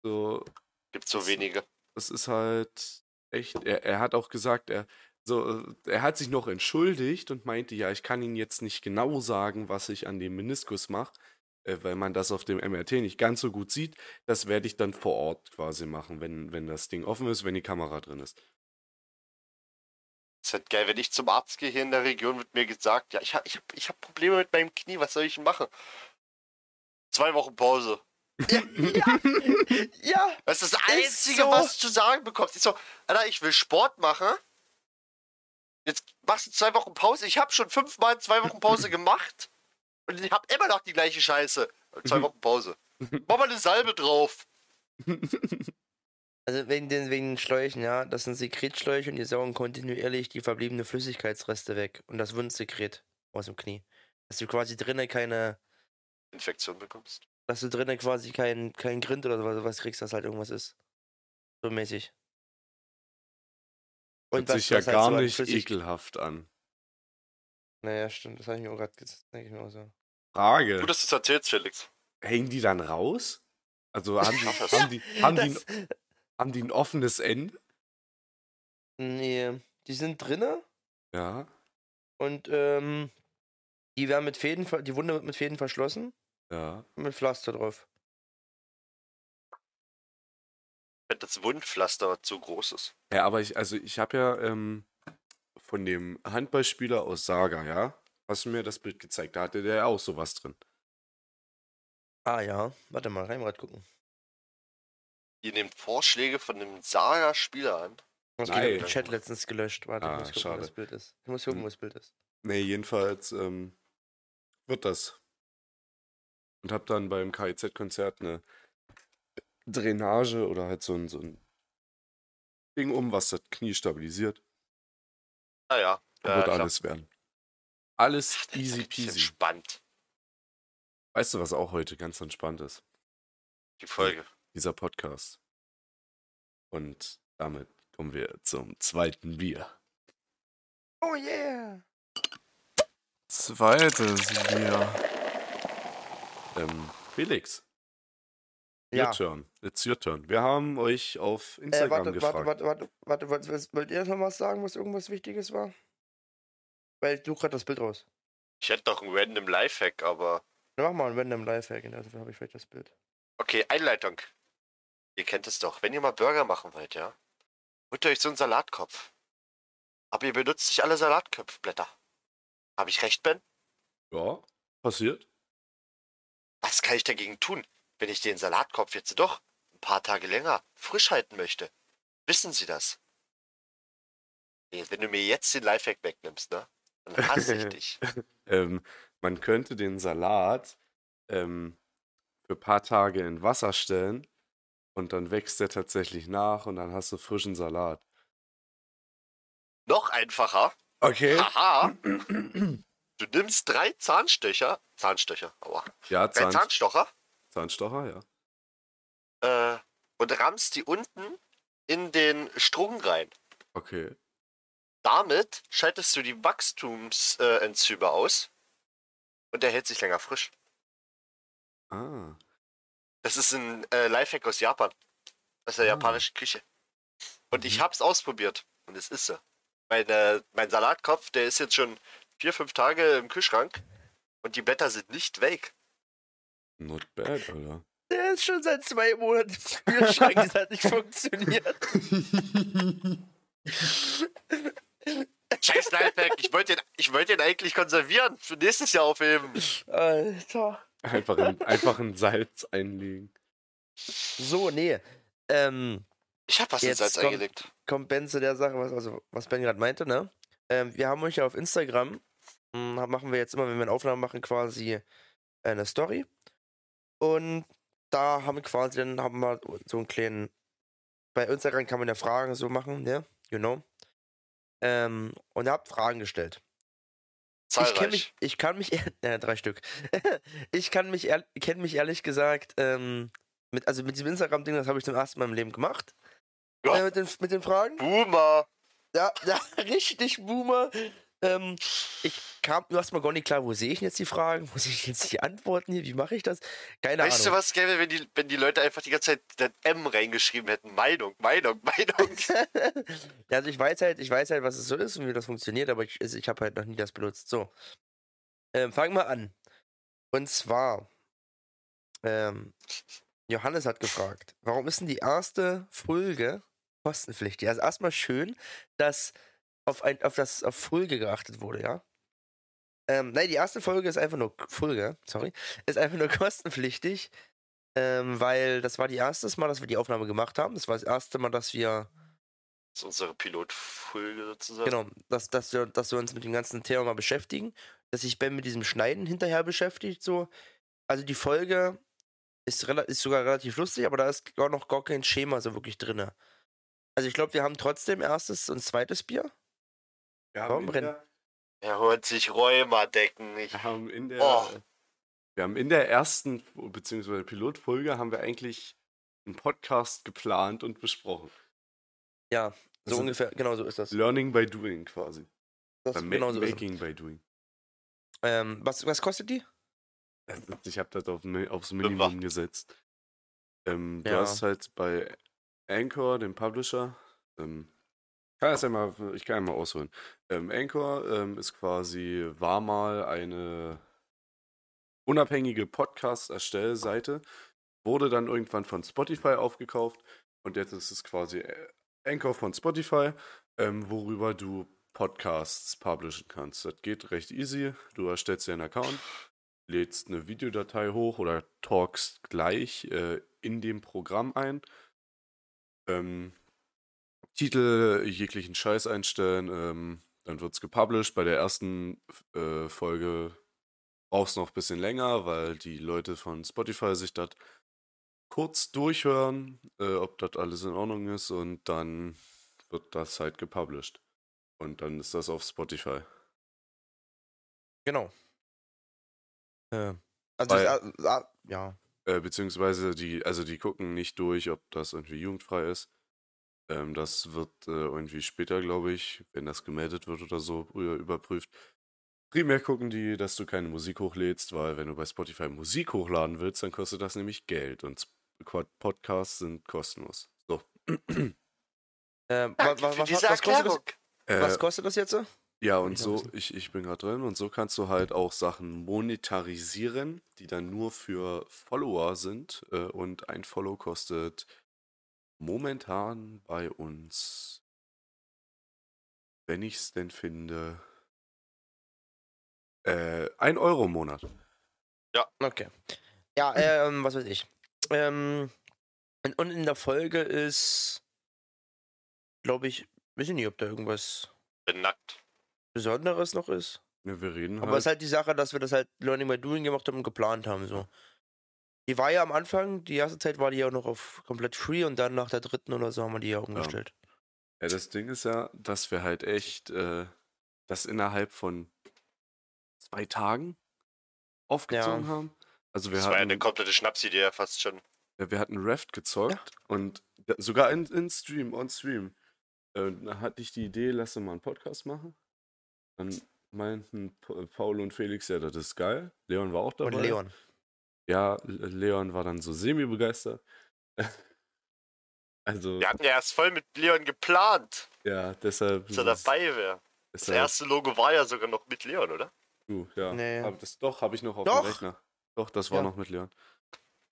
So, Gibt so wenige. das ist halt echt. Er, er hat auch gesagt, er, so, äh, er hat sich noch entschuldigt und meinte, ja, ich kann Ihnen jetzt nicht genau sagen, was ich an dem Meniskus mache, äh, weil man das auf dem MRT nicht ganz so gut sieht. Das werde ich dann vor Ort quasi machen, wenn, wenn das Ding offen ist, wenn die Kamera drin ist. Ist halt geil, wenn ich zum Arzt gehe hier in der Region, wird mir gesagt, ja, ich habe ich hab, ich hab Probleme mit meinem Knie, was soll ich machen? Zwei Wochen Pause. Ja, ja, ja. Das ist das Einzige, so. was du zu sagen bekommst. Ich so, Alter, ich will Sport machen. Jetzt machst du zwei Wochen Pause. Ich habe schon fünfmal zwei Wochen Pause gemacht. Und ich habe immer noch die gleiche Scheiße. Zwei Wochen Pause. Mach mal eine Salbe drauf. Also wegen den, wegen den Schläuchen, ja, das sind Sekretschläuche und die saugen kontinuierlich die verbliebene Flüssigkeitsreste weg und das Wundsekret aus dem Knie. Dass du quasi drinnen keine, Infektion bekommst. Dass du drinnen quasi kein, kein Grind oder sowas was kriegst, dass halt irgendwas ist. So mäßig. Hört sich ja was halt gar so nicht ekelhaft an. Naja, stimmt. Das habe ich mir auch gerade gesagt. Denke ich mir auch so. Frage. Gut, dass du es erzählst, Felix. Hängen die dann raus? Also haben die, haben die, haben die, Das, ein, haben die ein offenes Ende? nee, die sind drinne Ja. und ähm, die werden mit Fäden, die Wunde wird mit Fäden verschlossen Ja. und mit Pflaster drauf. Wenn das Wundpflaster zu groß ist. Ja, aber ich, also ich habe ja ähm, von dem Handballspieler aus Saga, ja, hast du mir das Bild gezeigt, da hatte der ja auch sowas drin. Ah ja, warte mal, rein grad gucken. Ihr nehmt Vorschläge von einem Saga-Spieler an. Ich Nein. habe den Chat letztens gelöscht. Warte, Ah, ich muss gucken, schade. wo das Bild ist. Ich muss gucken, Hm. wo das Bild ist. Nee, jedenfalls ähm, wird das. Und hab dann beim KIZ-Konzert eine Drainage oder halt so ein, so ein Ding um, was das Knie stabilisiert. Naja. Ja, wird klar. alles werden. Alles Ach, das ist easy peasy. Entspannt, Weißt du, was auch heute ganz entspannt ist? die Folge. Dieser Podcast. Und damit kommen wir zum zweiten Bier. Oh yeah! Zweites Bier. Ähm, Felix, Ja. your turn. It's your turn. Wir haben euch auf Äh, Instagram warte, gefragt. warte, warte, warte, warte, was- wollt ihr noch was sagen, was irgendwas Wichtiges war? Weil du gerade das Bild raus. Ich hätte noch einen random Lifehack, aber. Dann mach mal ein random Lifehack, und dafür habe ich vielleicht das Bild. Okay, Einleitung. Ihr kennt es doch. Wenn ihr mal Burger machen wollt, ja, holt ihr euch so einen Salatkopf. Aber ihr benutzt nicht alle Salatköpfblätter. Habe ich recht, Ben? Ja, passiert. Was kann ich dagegen tun, wenn ich den Salatkopf jetzt doch ein paar Tage länger frisch halten möchte? Wissen Sie das? Wenn du mir jetzt den Lifehack wegnimmst, ne? Dann hasse ich dich. Ähm, man könnte den Salat ähm, für ein paar Tage in Wasser stellen und dann wächst der tatsächlich nach und dann hast du frischen Salat. Noch einfacher. Okay. Haha. Du nimmst drei Zahnstöcher. Zahnstöcher, aua. Ja, Drei Zahn, Zahnstocher. Zahnstocher, ja. Äh, und rammst die unten in den Strung rein. Okay. Damit schaltest du die Wachstumsenzyme äh, aus und der hält sich länger frisch. Ah. Das ist ein äh, Lifehack aus Japan. Aus der Ah. japanischen Küche. Und ich Mhm. hab's ausprobiert. Und es ist so. Meine, mein Salatkopf, der ist jetzt schon vier, fünf Tage im Kühlschrank. Und die Blätter sind nicht weg. Not bad, Alter. Der ist schon seit zwei Monaten im Kühlschrank, das hat nicht funktioniert. Scheiß Lifehack, ich wollte den, ich wollte den eigentlich konservieren. Für nächstes Jahr aufheben. Alter. Einfach in, einfach in Salz einlegen. So, nee. Ähm, Ich hab was in Jetzt Salz kommt- eingelegt. kommt Ben zu der Sache, was, also, was Ben gerade meinte, ne? Ähm, wir haben euch ja auf Instagram, mh, machen wir jetzt immer, wenn wir eine Aufnahme machen, quasi eine Story. Und da haben wir quasi, dann haben wir so einen kleinen, bei Instagram kann man ja Fragen so machen, ne? You know. Ähm, und ihr habt Fragen gestellt. Ich Zahlreich. kenn mich, ich kann mich, äh, drei Stück. ich kann mich, kenne mich ehrlich gesagt, ähm, mit, also mit diesem Instagram-Ding, das habe ich zum ersten Mal im Leben gemacht. Ja. Äh, mit, den, mit den Fragen. Boomer. Ja, ja, richtig, Boomer. Ähm, ich kam erstmal gar nicht klar, wo sehe ich jetzt die Fragen? Muss ich jetzt die Antworten hier? Wie mache ich das? Keine Weißt du, Ahnung. was gäbe, wenn die, wenn die Leute einfach die ganze Zeit das M reingeschrieben hätten? Meinung, Meinung, Meinung. also ich weiß halt, ich weiß halt, was es so ist und wie das funktioniert, aber ich, also ich habe halt noch nie das benutzt. So. Ähm, fangen wir an. Und zwar, ähm, Johannes hat gefragt, warum ist denn die erste Folge kostenpflichtig? Also erstmal schön, dass auf, ein, auf das auf Folge geachtet wurde, ja? Ähm, nein, die erste Folge ist einfach nur Folge, sorry, ist einfach nur kostenpflichtig, ähm, weil das war die erste Mal, dass wir die Aufnahme gemacht haben. Das war das erste Mal, dass wir Das ist unsere Pilotfolge sozusagen. Genau, dass, dass, wir, dass wir uns mit dem ganzen Thema mal beschäftigen, dass sich Ben mit diesem Schneiden hinterher beschäftigt, so. Also die Folge ist, ist sogar relativ lustig, aber da ist gar noch gar kein Schema so wirklich drin. Also ich glaube, wir haben trotzdem erstes und zweites Bier. Wir brennen? der, Er holt sich Rheumadecken. Ich, wir haben in der, Oh. Wir haben in der ersten, beziehungsweise Pilotfolge, haben wir eigentlich einen Podcast geplant und besprochen. Ja, so Also- ungefähr, genau so ist das. Learning by doing quasi. das Oder ma genau so ist making by doing. Ähm, was, was kostet die? Ist- Ich habe das auf, aufs. Minimum gesetzt. Ähm, Du Ja. hast halt bei Anchor, dem Publisher, ähm, kann das ja mal, ich kann ja mal ausholen. Ähm, Anchor ähm, ist quasi, war mal eine unabhängige Podcast-Erstellseite, wurde dann irgendwann von Spotify aufgekauft und jetzt ist es quasi äh, Anchor von Spotify, ähm, worüber du Podcasts publishen kannst. Das geht recht easy. Du erstellst dir einen Account, lädst eine Videodatei hoch oder talkst gleich äh, in dem Programm ein. Ähm, Titel, jeglichen Scheiß einstellen, ähm, dann wird es gepublished. Bei der ersten äh, Folge brauchst du noch ein bisschen länger, weil die Leute von Spotify sich das kurz durchhören, äh, ob das alles in Ordnung ist und dann wird das halt gepublished. Und dann ist das auf Spotify. Genau. Äh, also, Weil- das, ah, ah, ja. Äh, beziehungsweise die, also die gucken nicht durch, ob das irgendwie jugendfrei ist. Ähm, das wird äh, irgendwie später, glaube ich, wenn das gemeldet wird oder so, früher überprüft. Primär gucken die, dass du keine Musik hochlädst, weil wenn du bei Spotify Musik hochladen willst, dann kostet das nämlich Geld und Sp- Podcasts sind kostenlos. So. Äh, wa, wa, für was, diese was, kostet das. Äh, was kostet das jetzt? Ja, Will und so, ich, ich bin gerade drin und so kannst du halt auch Sachen monetarisieren, die dann nur für Follower sind. Äh, und ein Follow kostet momentan bei uns, wenn ich es denn finde, äh, ein Euro im Monat. Okay. Ja, ähm, was weiß ich. Ähm, und, in der Folge ist, glaube ich, weiß ich nicht, ob da irgendwas Bin nackt. Besonderes noch ist. Ja, wir reden Aber es halt. ist halt die Sache, dass wir das halt Learning by Doing gemacht haben und geplant haben. So. Die war ja am Anfang, die erste Zeit war die ja noch auf komplett free und dann nach der dritten oder so haben wir die ja umgestellt. Ja, das Ding ist ja, dass wir halt echt äh, das innerhalb von zwei Tagen aufgezogen haben. Also wir Das war ja hatten, eine komplette Schnapsidee ja fast schon. ja, wir hatten Raft gezockt und da- sogar in, in Stream, on Stream. Äh, da hatte ich die Idee, lass mal einen Podcast machen. Dann meinten Pa- Paul und Felix, ja, das ist geil. Leon war auch dabei. Und Leon. Ja, Le- Leon war dann so semi-begeistert. also, Wir hatten ja erst voll mit Leon geplant, ja, deshalb. dass er dabei wäre. Das erste Logo war ja sogar noch mit Leon, oder? Uh, ja. Nee. Aber das doch habe ich noch auf Doch. dem Rechner. Doch, das war Ja. noch mit Leon.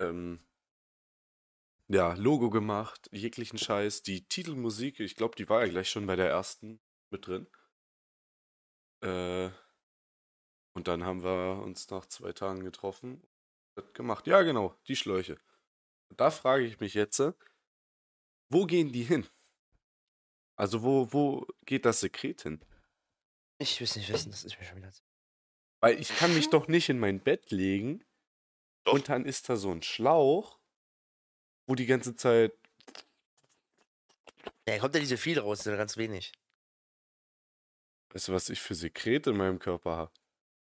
Ähm, ja, Logo gemacht, jeglichen Scheiß. Die Titelmusik, ich glaube, die war ja gleich schon bei der ersten mit drin. Äh, und dann haben wir uns nach zwei Tagen getroffen das gemacht. Ja, genau, die Schläuche. Und da frage ich mich jetzt, äh, wo gehen die hin? Also wo, wo geht das Sekret hin? Ich will es nicht wissen, das ist mir schon wieder. zu- Weil ich kann mich doch nicht in mein Bett legen Doch. und dann ist da so ein Schlauch, wo die ganze Zeit. Ja, kommt ja nicht so viel raus, sondern ganz wenig. Weißt du, was ich für Sekrete in meinem Körper habe?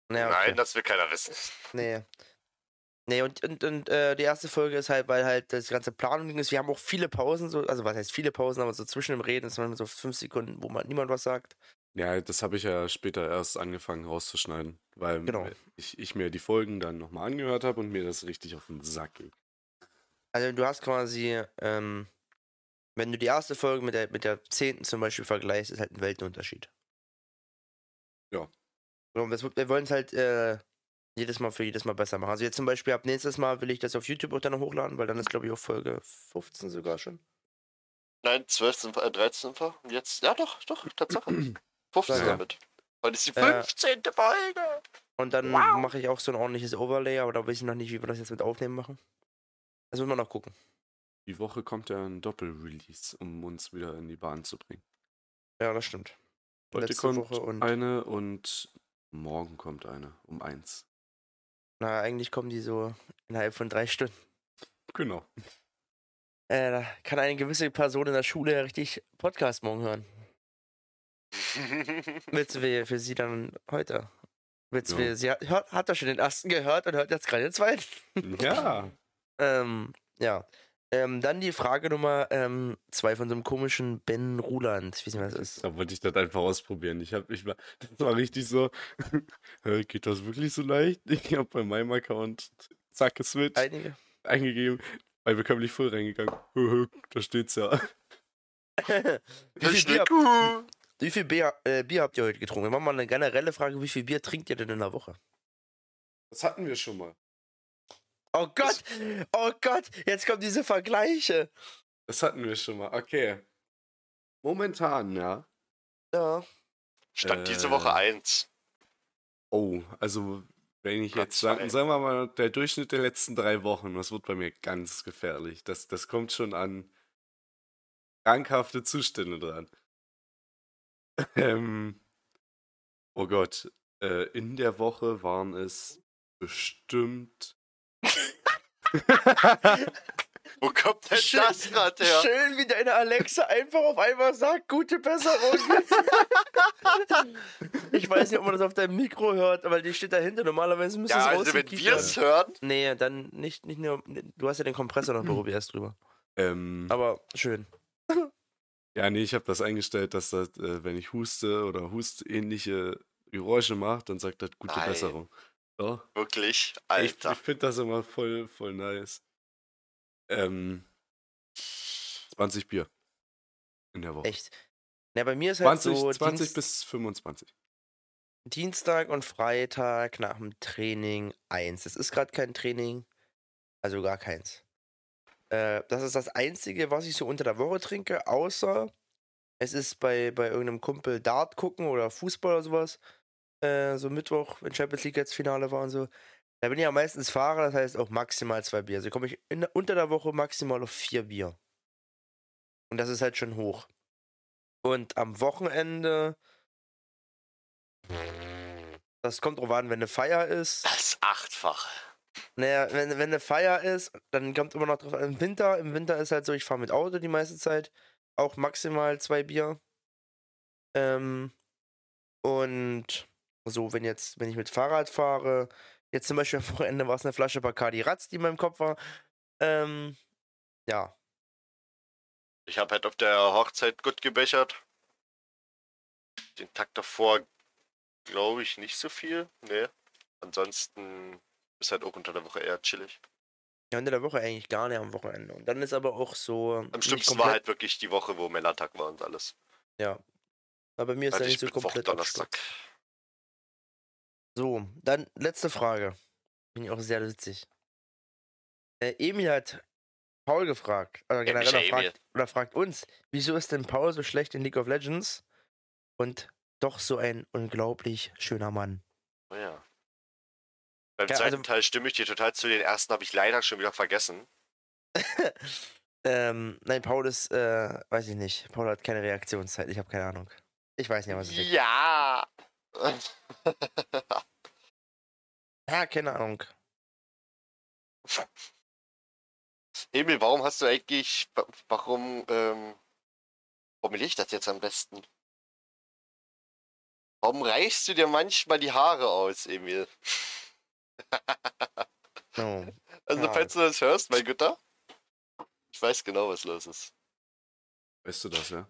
Naja, Nein, das will keiner wissen. Nee. Nee, und, und, und äh, die erste Folge ist halt, weil halt das ganze Planung ist. Wir haben auch viele Pausen, so, also was heißt viele Pausen, aber so zwischen dem Reden ist manchmal so fünf Sekunden, wo man niemand was sagt. Ja, das habe ich ja später erst angefangen rauszuschneiden, weil Genau. ich, ich mir die Folgen dann nochmal angehört habe und mir das richtig auf den Sack ging. Also du hast quasi, ähm, wenn du die erste Folge mit der, mit der zehnten zum Beispiel vergleichst, ist halt ein Weltenunterschied. Ja. Und das, wir wollen es halt äh, jedes Mal für jedes Mal besser machen. Also jetzt zum Beispiel ab nächstes Mal will ich das auf YouTube auch dann noch hochladen, weil dann ist glaube ich auch Folge 15 sogar schon. Nein, 12 sind wir, äh, 13 sind wir. Und jetzt, ja doch, doch, Tatsache. 15 Ja. damit. Heute ist die Äh, 15. Folge. Und dann Wow. mache ich auch so ein ordentliches Overlay, aber da weiß ich noch nicht, wie wir das jetzt mit Aufnehmen machen. Das müssen wir noch gucken. Die Woche kommt ja ein Doppelrelease, um uns wieder in die Bahn zu bringen. Ja, das stimmt. Heute Letzte kommt Woche und- eine und morgen kommt eine um eins. Na, eigentlich kommen die so innerhalb von drei Stunden. Genau. Äh, da kann eine gewisse Person in der Schule richtig Podcast morgen hören. Willst du für, für sie dann heute Jetzt Ja. will, sie hat, hört, hat er schon den ersten gehört und hört jetzt gerade den zweiten. Ja. Ähm, ja. Ähm, dann die Frage Nummer ähm, zwei von so einem komischen Ben Ruland. Ich weiß nicht, was das ist. Da wollte ich das einfach ausprobieren. Ich habe ich war, das war richtig so. Geht das wirklich so leicht? Ich habe bei meinem Account zack geswitcht, Einige. eingegeben, bei bekömmlich voll reingegangen. Hö, hö, Da steht's ja. wie, viel Bier, wie viel Bier, äh, Bier habt ihr heute getrunken? Wir machen mal eine generelle Frage. Wie viel Bier trinkt ihr denn in der Woche? Das hatten wir schon mal. Oh Gott! Oh Gott! Jetzt kommen diese Vergleiche. Das hatten wir schon mal. Okay. Momentan, ja. Ja. Stand diese Äh. Woche 1. Oh, also wenn ich Oder jetzt sagen, sagen wir mal, der Durchschnitt der letzten drei Wochen, das wird bei mir ganz gefährlich. Das, das kommt schon an krankhafte Zustände dran. Ähm, oh Gott, äh, in der Woche waren es bestimmt. Wo kommt denn Schön- das gerade her? Schön, wie deine Alexa einfach auf einmal sagt, gute Besserung. ich weiß nicht, ob man das auf deinem Mikro hört, aber die steht dahinter. Normalerweise müsste Ja, es also wenn wir es hören, Nee, dann nicht, nicht nur. Du hast ja den Kompressor noch bei OBS drüber. ähm, Aber schön. ja, nee, ich habe das eingestellt, dass das, äh, wenn ich huste oder hustähnliche Geräusche mache, dann sagt das gute Nein. Besserung. Ja. wirklich, Ich, Alter. ich finde das immer voll, voll nice. Ähm, 20 Bier in der Woche. Echt. Ja, bei mir ist halt 20, so 20 Dienst, bis 25. Dienstag und Freitag nach dem Training eins. Es ist gerade kein Training, also gar keins. Äh, das ist das Einzige, was ich so unter der Woche trinke, außer es ist bei, bei irgendeinem Kumpel Dart gucken oder Fußball oder sowas. Äh, so Mittwoch, wenn Champions League jetzt Finale war und so. Da bin ich ja meistens Fahrer, das heißt auch maximal zwei Bier. Also komme ich in, unter der Woche maximal auf vier Bier. Und das ist halt schon hoch. Und am Wochenende. Das kommt drauf an, wenn eine Feier ist. Das achtfache. Naja, wenn, wenn eine Feier ist, dann kommt immer noch drauf an. Im Winter, im Winter ist halt so, ich fahre mit Auto die meiste Zeit. Auch maximal zwei Bier. Ähm, und so, wenn jetzt, wenn ich mit Fahrrad fahre, jetzt zum Beispiel am Wochenende war es eine Flasche Bacardi Ratz, die in meinem Kopf war. Ähm, ja. Ich habe halt auf der Hochzeit gut gebechert. Den Tag davor glaube ich nicht so viel. Nee. Ansonsten ist halt auch unter der Woche eher chillig. Ja, unter der Woche eigentlich gar nicht am Wochenende. Und dann ist aber auch so. Am schlimmsten war halt wirklich die Woche, wo Melantag war und alles. Ja. Aber bei mir ist ich nicht so Mittwoch, komplett Donnerstag. Absturz. So, dann letzte Frage. Bin ich auch sehr witzig. Äh, Emil hat Paul gefragt, oder generell er Emil. fragt, oder fragt uns, wieso ist denn Paul so schlecht in League of Legends und doch so ein unglaublich schöner Mann? Oh ja. Beim Ja, zweiten also- Teil stimme ich dir total zu. Den ersten habe ich leider schon wieder vergessen. ähm, nein, Paul ist, äh, weiß ich nicht. Paul hat keine Reaktionszeit, ich habe keine Ahnung. Ich weiß nicht, was es ist. Ja. Ja, keine Ahnung. Emil, warum hast du eigentlich. wa- Warum. Ähm, formuliere ich das jetzt am besten? Warum reichst du dir manchmal die Haare aus, Emil? Oh. Also, Ja. falls du das hörst, mein Güter. Ich weiß genau, was los ist. Weißt du das, ja?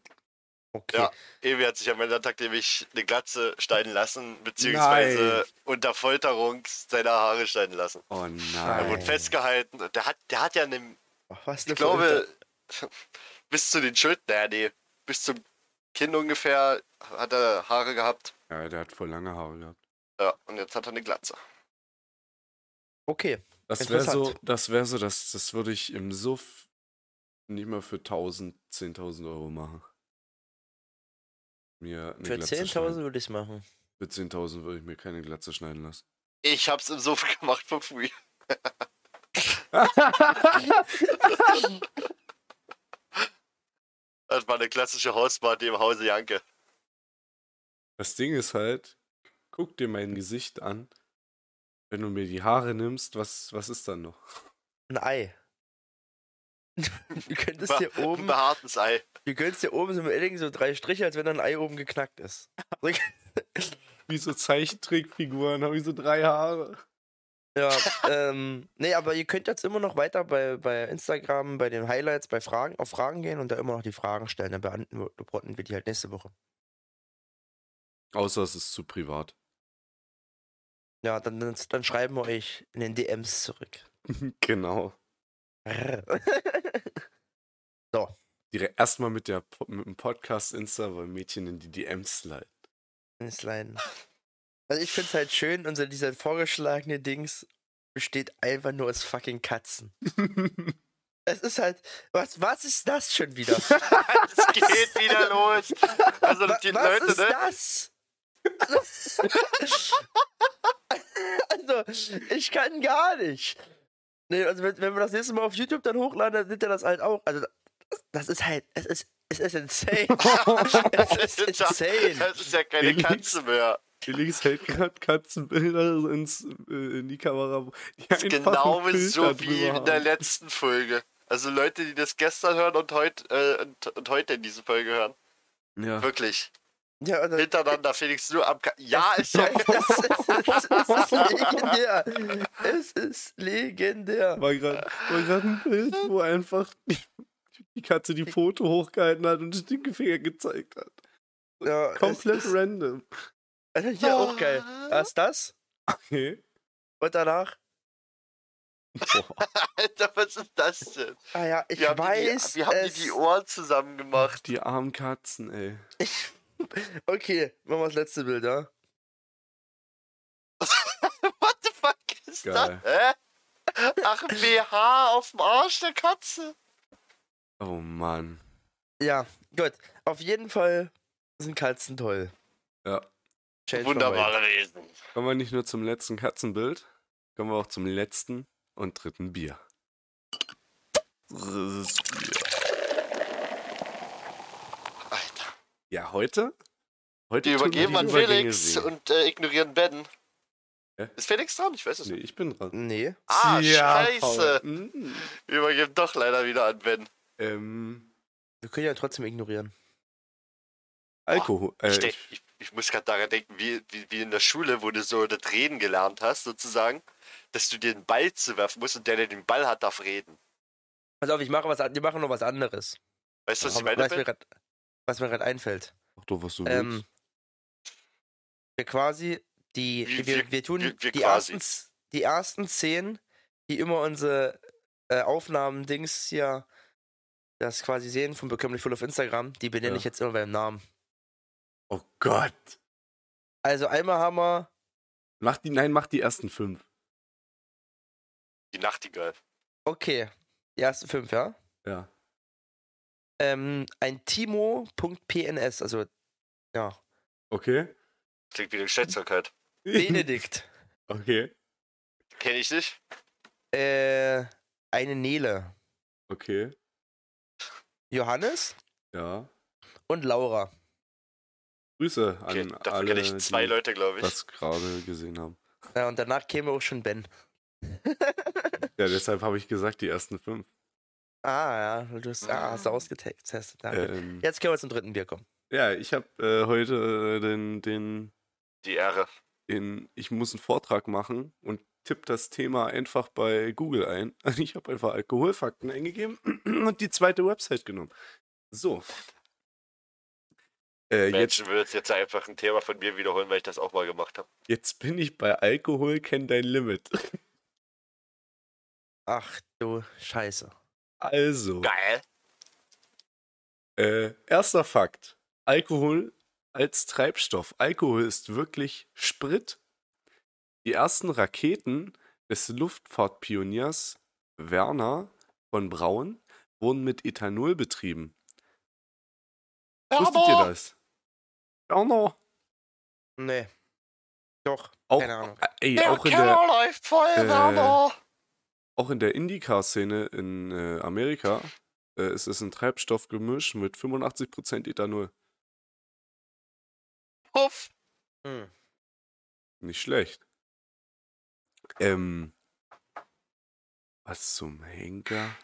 Okay. Ja. Emil hat sich am Tag nämlich eine Glatze schneiden lassen, beziehungsweise unter Folterung seine Haare schneiden lassen. Oh Er nein. wurde festgehalten. und Der hat, der hat ja eine, Was ich eine glaube, bis zu den Schultern, naja, nee, bis zum Kinn ungefähr hat er Haare gehabt. Ja, der hat voll lange Haare gehabt. Ja, und jetzt hat er eine Glatze. Okay. Das wäre so, das wäre so, das, das würde ich im Suff nicht mal für 1000, 10.000 Euro machen. Mir eine Für Glatze 10.000 schneiden. würde ich es machen. Für 10.000 würde ich mir keine Glatze schneiden lassen. Ich hab's im Sofa gemacht for free. Das war eine klassische Hausparty im Hause Janke. Das Ding ist halt, guck dir mein Gesicht an. Wenn du mir die Haare nimmst, was, was ist dann noch? Ein Ei. Du könntest Be- hier oben, Ein behaartes Ei. du könntest hier oben so mit Edding so drei Striche, als wenn da ein Ei oben geknackt ist. Wie so Zeichentrickfiguren, habe ich so drei Haare. Ja, ähm, nee, aber ihr könnt jetzt immer noch weiter bei, bei Instagram, bei den Highlights, bei Fragen, auf Fragen gehen und da immer noch die Fragen stellen. Dann beantworten wir die halt nächste Woche. Außer es ist zu privat. Ja, dann, dann, dann schreiben wir euch in den DMs zurück. genau. Direkt erstmal mit, der, mit dem Podcast Insta, weil Mädchen in die DMs sliden. Sliden. Also ich find's halt schön, unser dieser vorgeschlagene Dings besteht einfach nur aus fucking Katzen. Es ist halt, was, was ist das schon wieder? Es geht wieder los. Also die was Leute, ist ne? das? also, ich kann gar nicht. Nee, also wenn, wenn wir das nächste Mal auf YouTube dann hochladen, dann seht ihr das halt auch. Also, das, ist halt, es ist, es ist insane. es ist insane. Das ist ja keine. Katze mehr. Felix hält gerade Katzenbilder ins, äh, in die Kamera. Die Das ist einfach genau so wie in der letzten Folge. Also Leute, die das gestern hören und heute äh, und, und heute in diese Folge hören. Ja. Wirklich. Ja, also, Hintereinander, Felix, nur am Ka Ja, ist doch. es, ist, es ist legendär. Es ist legendär. War gerade ein Bild, wo einfach die, Katze die Foto hochgehalten hat und den Stinkefinger gezeigt hat. Ja, Komplett ist- random. Also hier auch geil. Erst das Okay. und danach. Boah, Alter, was ist das denn? Ah ja, ich haben, weiß. die, wie haben die die Ohren zusammen gemacht? die armen Katzen, ey. Okay, machen wir das letzte Bild, ja? What the fuck ist Geil. das? Hä? Ach, BH auf dem Arsch der Katze. Oh Mann. Ja, gut. Auf jeden Fall sind Katzen toll. Ja. Change Wunderbare Wesen. Kommen wir nicht nur zum letzten Katzenbild, kommen wir auch zum letzten und dritten Bier. Drittes Bier. Alter. Ja, heute? Heute Die übergeben an Übergänge Felix sehen. und äh, ignorieren Ben. Hä? Ist Felix dran? Ich weiß es Nee, nicht. ich bin dran. Nee. Ah, Tja, scheiße. Paul. Mm. Wir übergeben doch leider wieder an Ben. Ähm, Wir können ja trotzdem ignorieren. Alkohol. Äh, Ich, ich, denk, ich, ich muss gerade daran denken, wie, wie, wie in der Schule, wo du so das Reden gelernt hast, sozusagen, dass du dir den Ball zuwerfen musst und der, der den Ball hat, darf reden. Pass auf, ich mache was, wir machen noch was anderes. Weißt du, was ich meine? was, mir grad, was mir gerade einfällt. Mach doch, was du Ähm, willst. wir quasi die, Wie- wir, wir- wir tun wir- wir die, quasi. ersten, die ersten zehn, die immer unsere äh, Aufnahmen-Dings hier das quasi sehen von Bekömmlich Full auf Instagram, die benenne Ja. ich jetzt immer beim Namen. Oh Gott. Also einmal haben wir Mach die, nein, mach die ersten fünf. Die Nachtigall. Okay, die ersten fünf, ja. Ja. Ähm, ein Timo.pns, also ja, Okay. Klingt wie eine Geschlechtskrankheit. Benedikt. okay. Kenn ich nicht. äh, eine Nele. Okay. Johannes Ja. und Laura. Grüße Okay, an dafür alle, kenne ich zwei die Leute, glaube ich. das gerade gesehen haben. Ja, und danach käme auch schon Ben. Ja, deshalb habe ich gesagt, die ersten fünf. Ah, ja, du hast, ah, hast du ausgetestet. Danke. Ähm, Jetzt können wir zum dritten Bier kommen. ja, ich habe äh, heute äh, den, den, Die Ehre. den, ich muss einen Vortrag machen und tipp das Thema einfach bei Google ein. Ich habe einfach Alkoholfakten eingegeben und die zweite Website genommen. So. Äh, jetzt, Menschen würden jetzt einfach ein Thema von mir wiederholen, weil ich das auch mal gemacht habe. jetzt bin ich bei Alkohol, kenn dein Limit. Ach du Scheiße. Also. Geil. Äh, erster Fakt. Alkohol als Treibstoff. Alkohol ist wirklich Sprit. Die ersten Raketen des Luftfahrtpioniers Werner von Braun wurden mit Ethanol betrieben. Wusstet ihr das? Werner. Nee. Doch. Auch, Keine Ahnung. äh, ey, Der auch in der, Keller läuft voll, äh, Werner! auch in der Indycar-Szene in äh, Amerika äh, ist es ein Treibstoffgemisch mit 85% Ethanol. Puff. Hm. Nicht schlecht. Ähm. Was zum Henker?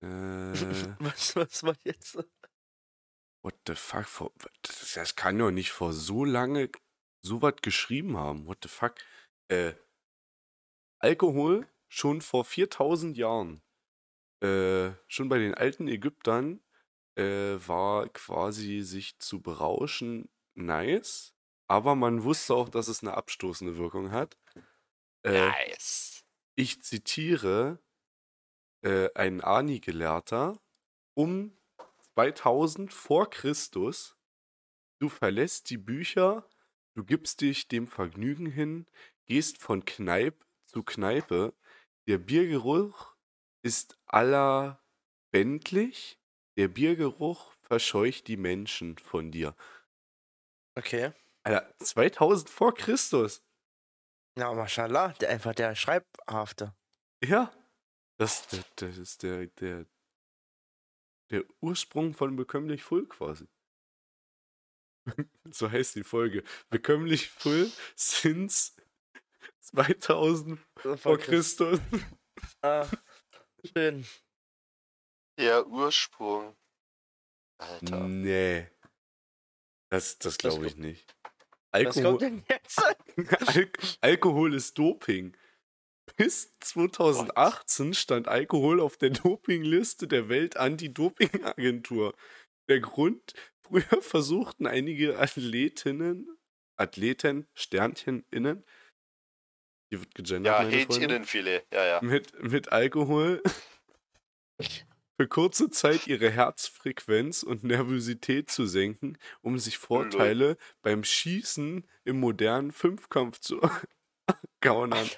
Äh, Was, was war jetzt? What the fuck? Das, das kann doch nicht vor so lange so was geschrieben haben. What the fuck? Äh, Alkohol schon vor 4000 Jahren. Äh, schon bei den alten Ägyptern äh, war quasi sich zu berauschen nice, aber man wusste auch, dass es eine abstoßende Wirkung hat. Äh, Nice. ich zitiere äh, ein Ani-Gelehrter um 2000 vor Christus. Du verlässt die Bücher, du gibst dich dem Vergnügen hin, gehst von Kneipe zu Kneipe. Der Biergeruch ist allerbändlich. Der Biergeruch verscheucht die Menschen von dir. Okay. Alter, 2000 vor Christus. Ja, mashallah, der einfach der Schreibhafte. Ja. Das, das, das ist der, der, der Ursprung von Bekömmlich Full quasi. so heißt die Folge. Bekömmlich Full since 2000 vor Christus. Ah, schön. Der Ursprung. Alter. Nee. Das, das glaube ich nicht. Was kommt Alkohol, denn jetzt? Al Alkohol ist Doping. Bis 2018 stand Alkohol auf der Dopingliste der Welt-Anti-Doping-Agentur. Der Grund, früher versuchten einige Athletinnen, Athleten, SternchenInnen, hier wird gegendert, Ja, Hähncheninnenfilet. Ja, ja. mit, mit Alkohol für kurze Zeit ihre Herzfrequenz und Nervosität zu senken, um sich Vorteile beim Schießen im modernen Fünfkampf zu gaunern.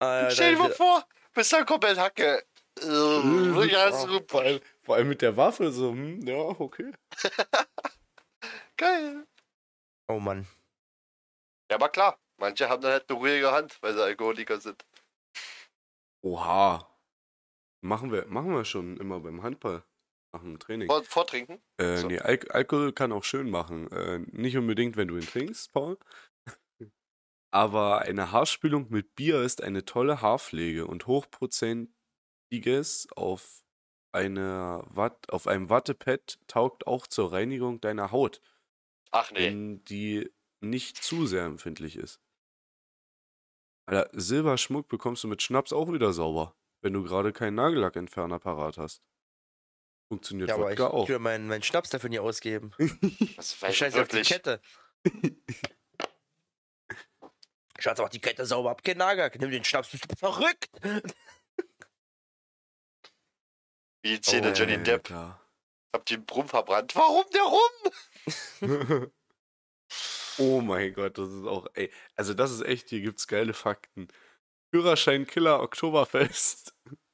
Ah, Stell dir mal vor, bist dann komplett Hacke. Äh, ja, so vor, allem, vor allem mit der Waffe so, hm, ja, okay. geil. Oh Mann. Ja, aber klar, manche haben dann halt eine ruhige Hand, weil sie Alkoholiker sind. Oha. Machen wir, machen wir schon immer beim Handball. Nach dem Training. Vor, vortrinken? Äh, So. nee, Al Alkohol kann auch schön machen. Äh, nicht unbedingt, wenn du ihn trinkst, Paul. Aber eine Haarspülung mit Bier ist eine tolle Haarpflege und hochprozentiges auf, eine Watt, auf einem Wattepad taugt auch zur Reinigung deiner Haut, Ach nee. wenn die nicht zu sehr empfindlich ist. Alter, Silberschmuck bekommst du mit Schnaps auch wieder sauber, wenn du gerade keinen Nagellackentferner parat hast. Funktioniert Ja, aber ich, Wodka ich auch. will meinen, meinen Schnaps dafür nie ausgeben. Ich weiß ich scheiße auf die. Kette. Schatz, mach die Kette sauber ab, kein Nagellack. Nimm den Schnaps, bist du verrückt? Wie Szene Johnny Depp. Alter. Hab den Brumm verbrannt. Warum der Rum? oh mein Gott, das ist auch, ey, also das ist echt, hier gibt's geile Fakten. Führerschein Killer Oktoberfest.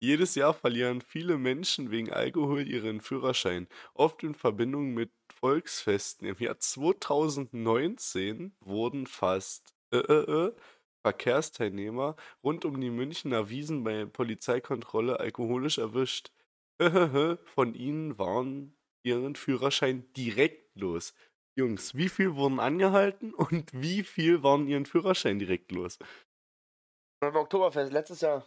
Jedes Jahr verlieren viele Menschen wegen Alkohol ihren Führerschein, oft in Verbindung mit Volksfesten. Im Jahr 2019 wurden fast äh, äh, äh, Verkehrsteilnehmer rund um die Münchner Wiesen bei Polizeikontrolle alkoholisch erwischt. Von ihnen waren ihren Führerschein direkt los. Jungs, wie viel wurden angehalten und wie viel waren ihren Führerschein direkt los? Beim Oktoberfest, letztes Jahr.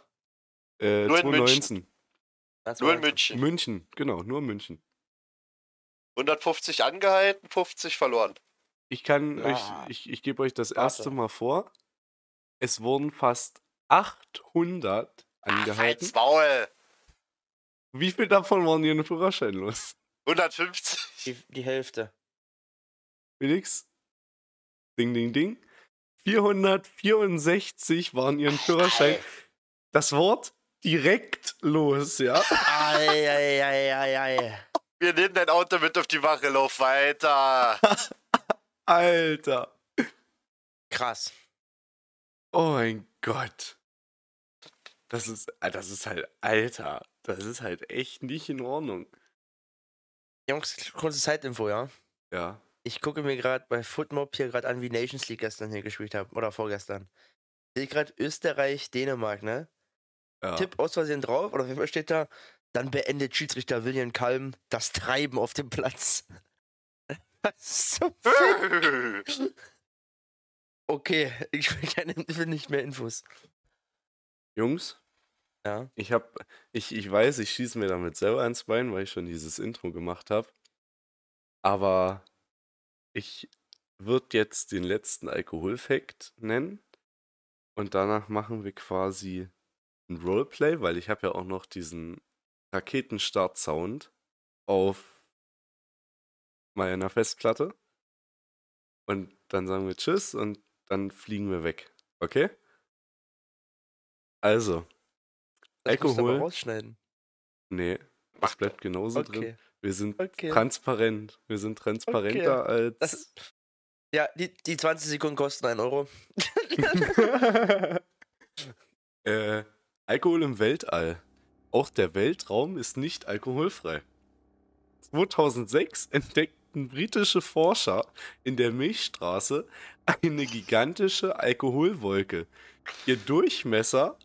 Äh, Nur in 2019. Das Nur war in München. München, genau, nur München. 150 angehalten, 50 verloren. Ich kann Ja. euch, ich, ich gebe euch das Warte. erste Mal vor. Es wurden fast 800 Ach, angehalten. halt's Maul. Wie viel davon waren ihren Führerschein los? 150. Die, die Hälfte. Felix? Ding, ding, ding. 464 waren ihren Führerschein. Das Wort direkt los, ja? Eieieiei. Wir nehmen dein Auto mit auf die Wache, lauf weiter. Alter. Krass. Oh mein Gott. Das ist, ah, das ist halt, Alter, das ist halt echt nicht in Ordnung. Jungs, kurze Zeitinfo, ja? Ja. Ich gucke mir gerade bei Footmob hier gerade an, wie Nations League gestern hier gespielt haben. Oder vorgestern. Sehe gerade Österreich, Dänemark, ne? ja. Tipp aus Versehen drauf, oder wie steht da? Dann beendet Schiedsrichter William Kalm das Treiben auf dem Platz. Was Fick? Okay, ich will, keine, will nicht mehr Infos. Jungs, Ja. ich hab, ich, ich weiß, ich schieße mir damit selber ins Bein, weil ich schon dieses Intro gemacht habe. Aber ich würde jetzt den letzten Alkoholfakt nennen. Und danach machen wir quasi ein Roleplay, weil ich habe ja auch noch diesen Raketenstart-Sound auf meiner Festplatte. Und dann sagen wir Tschüss und dann fliegen wir weg. Okay? Also, Das musst du aber Alkohol. rausschneiden. nee, das bleibt genauso drin. Okay. Wir sind Okay. transparent. Wir sind transparenter als. Das, ja, die, die 20 Sekunden kosten 1 Euro. äh, Alkohol im Weltall. Auch der Weltraum ist nicht alkoholfrei. 2006 entdeckten britische Forscher in der Milchstraße eine gigantische Alkoholwolke. Ihr Durchmesser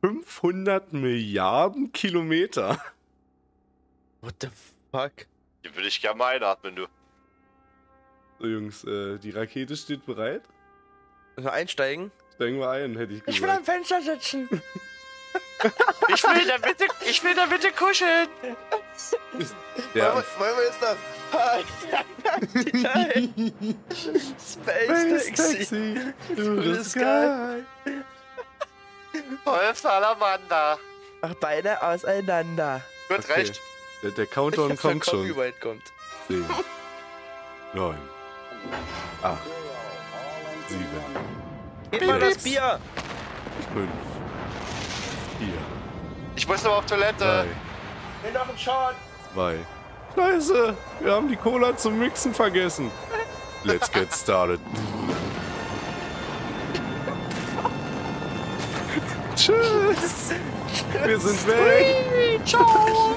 500 Milliarden Kilometer. What the fuck? Die würde ich gerne mal einatmen, du. So, Jungs, äh, die Rakete steht bereit. Wir einsteigen? Steigen wir ein, hätte ich gesagt. Ich will am Fenster sitzen. Ich will in der Mitte, ich will in der Mitte kuscheln. Der Wollen, wir, wollen wir jetzt nach Space Taxi. to the sky. Voll Salamander. Mach Beine auseinander. Gut, Okay. recht. Der, der Countdown kommt schon. Copyright kommt. 10, 9, 8, 7, Gib mal das Bier. 5, 4, Ich muss noch auf Toilette. 3, Will noch einen Shot. 2. Scheiße, wir haben die Cola zum Mixen vergessen. Let's get started. Tschüss. Wir sind weg. Ciao.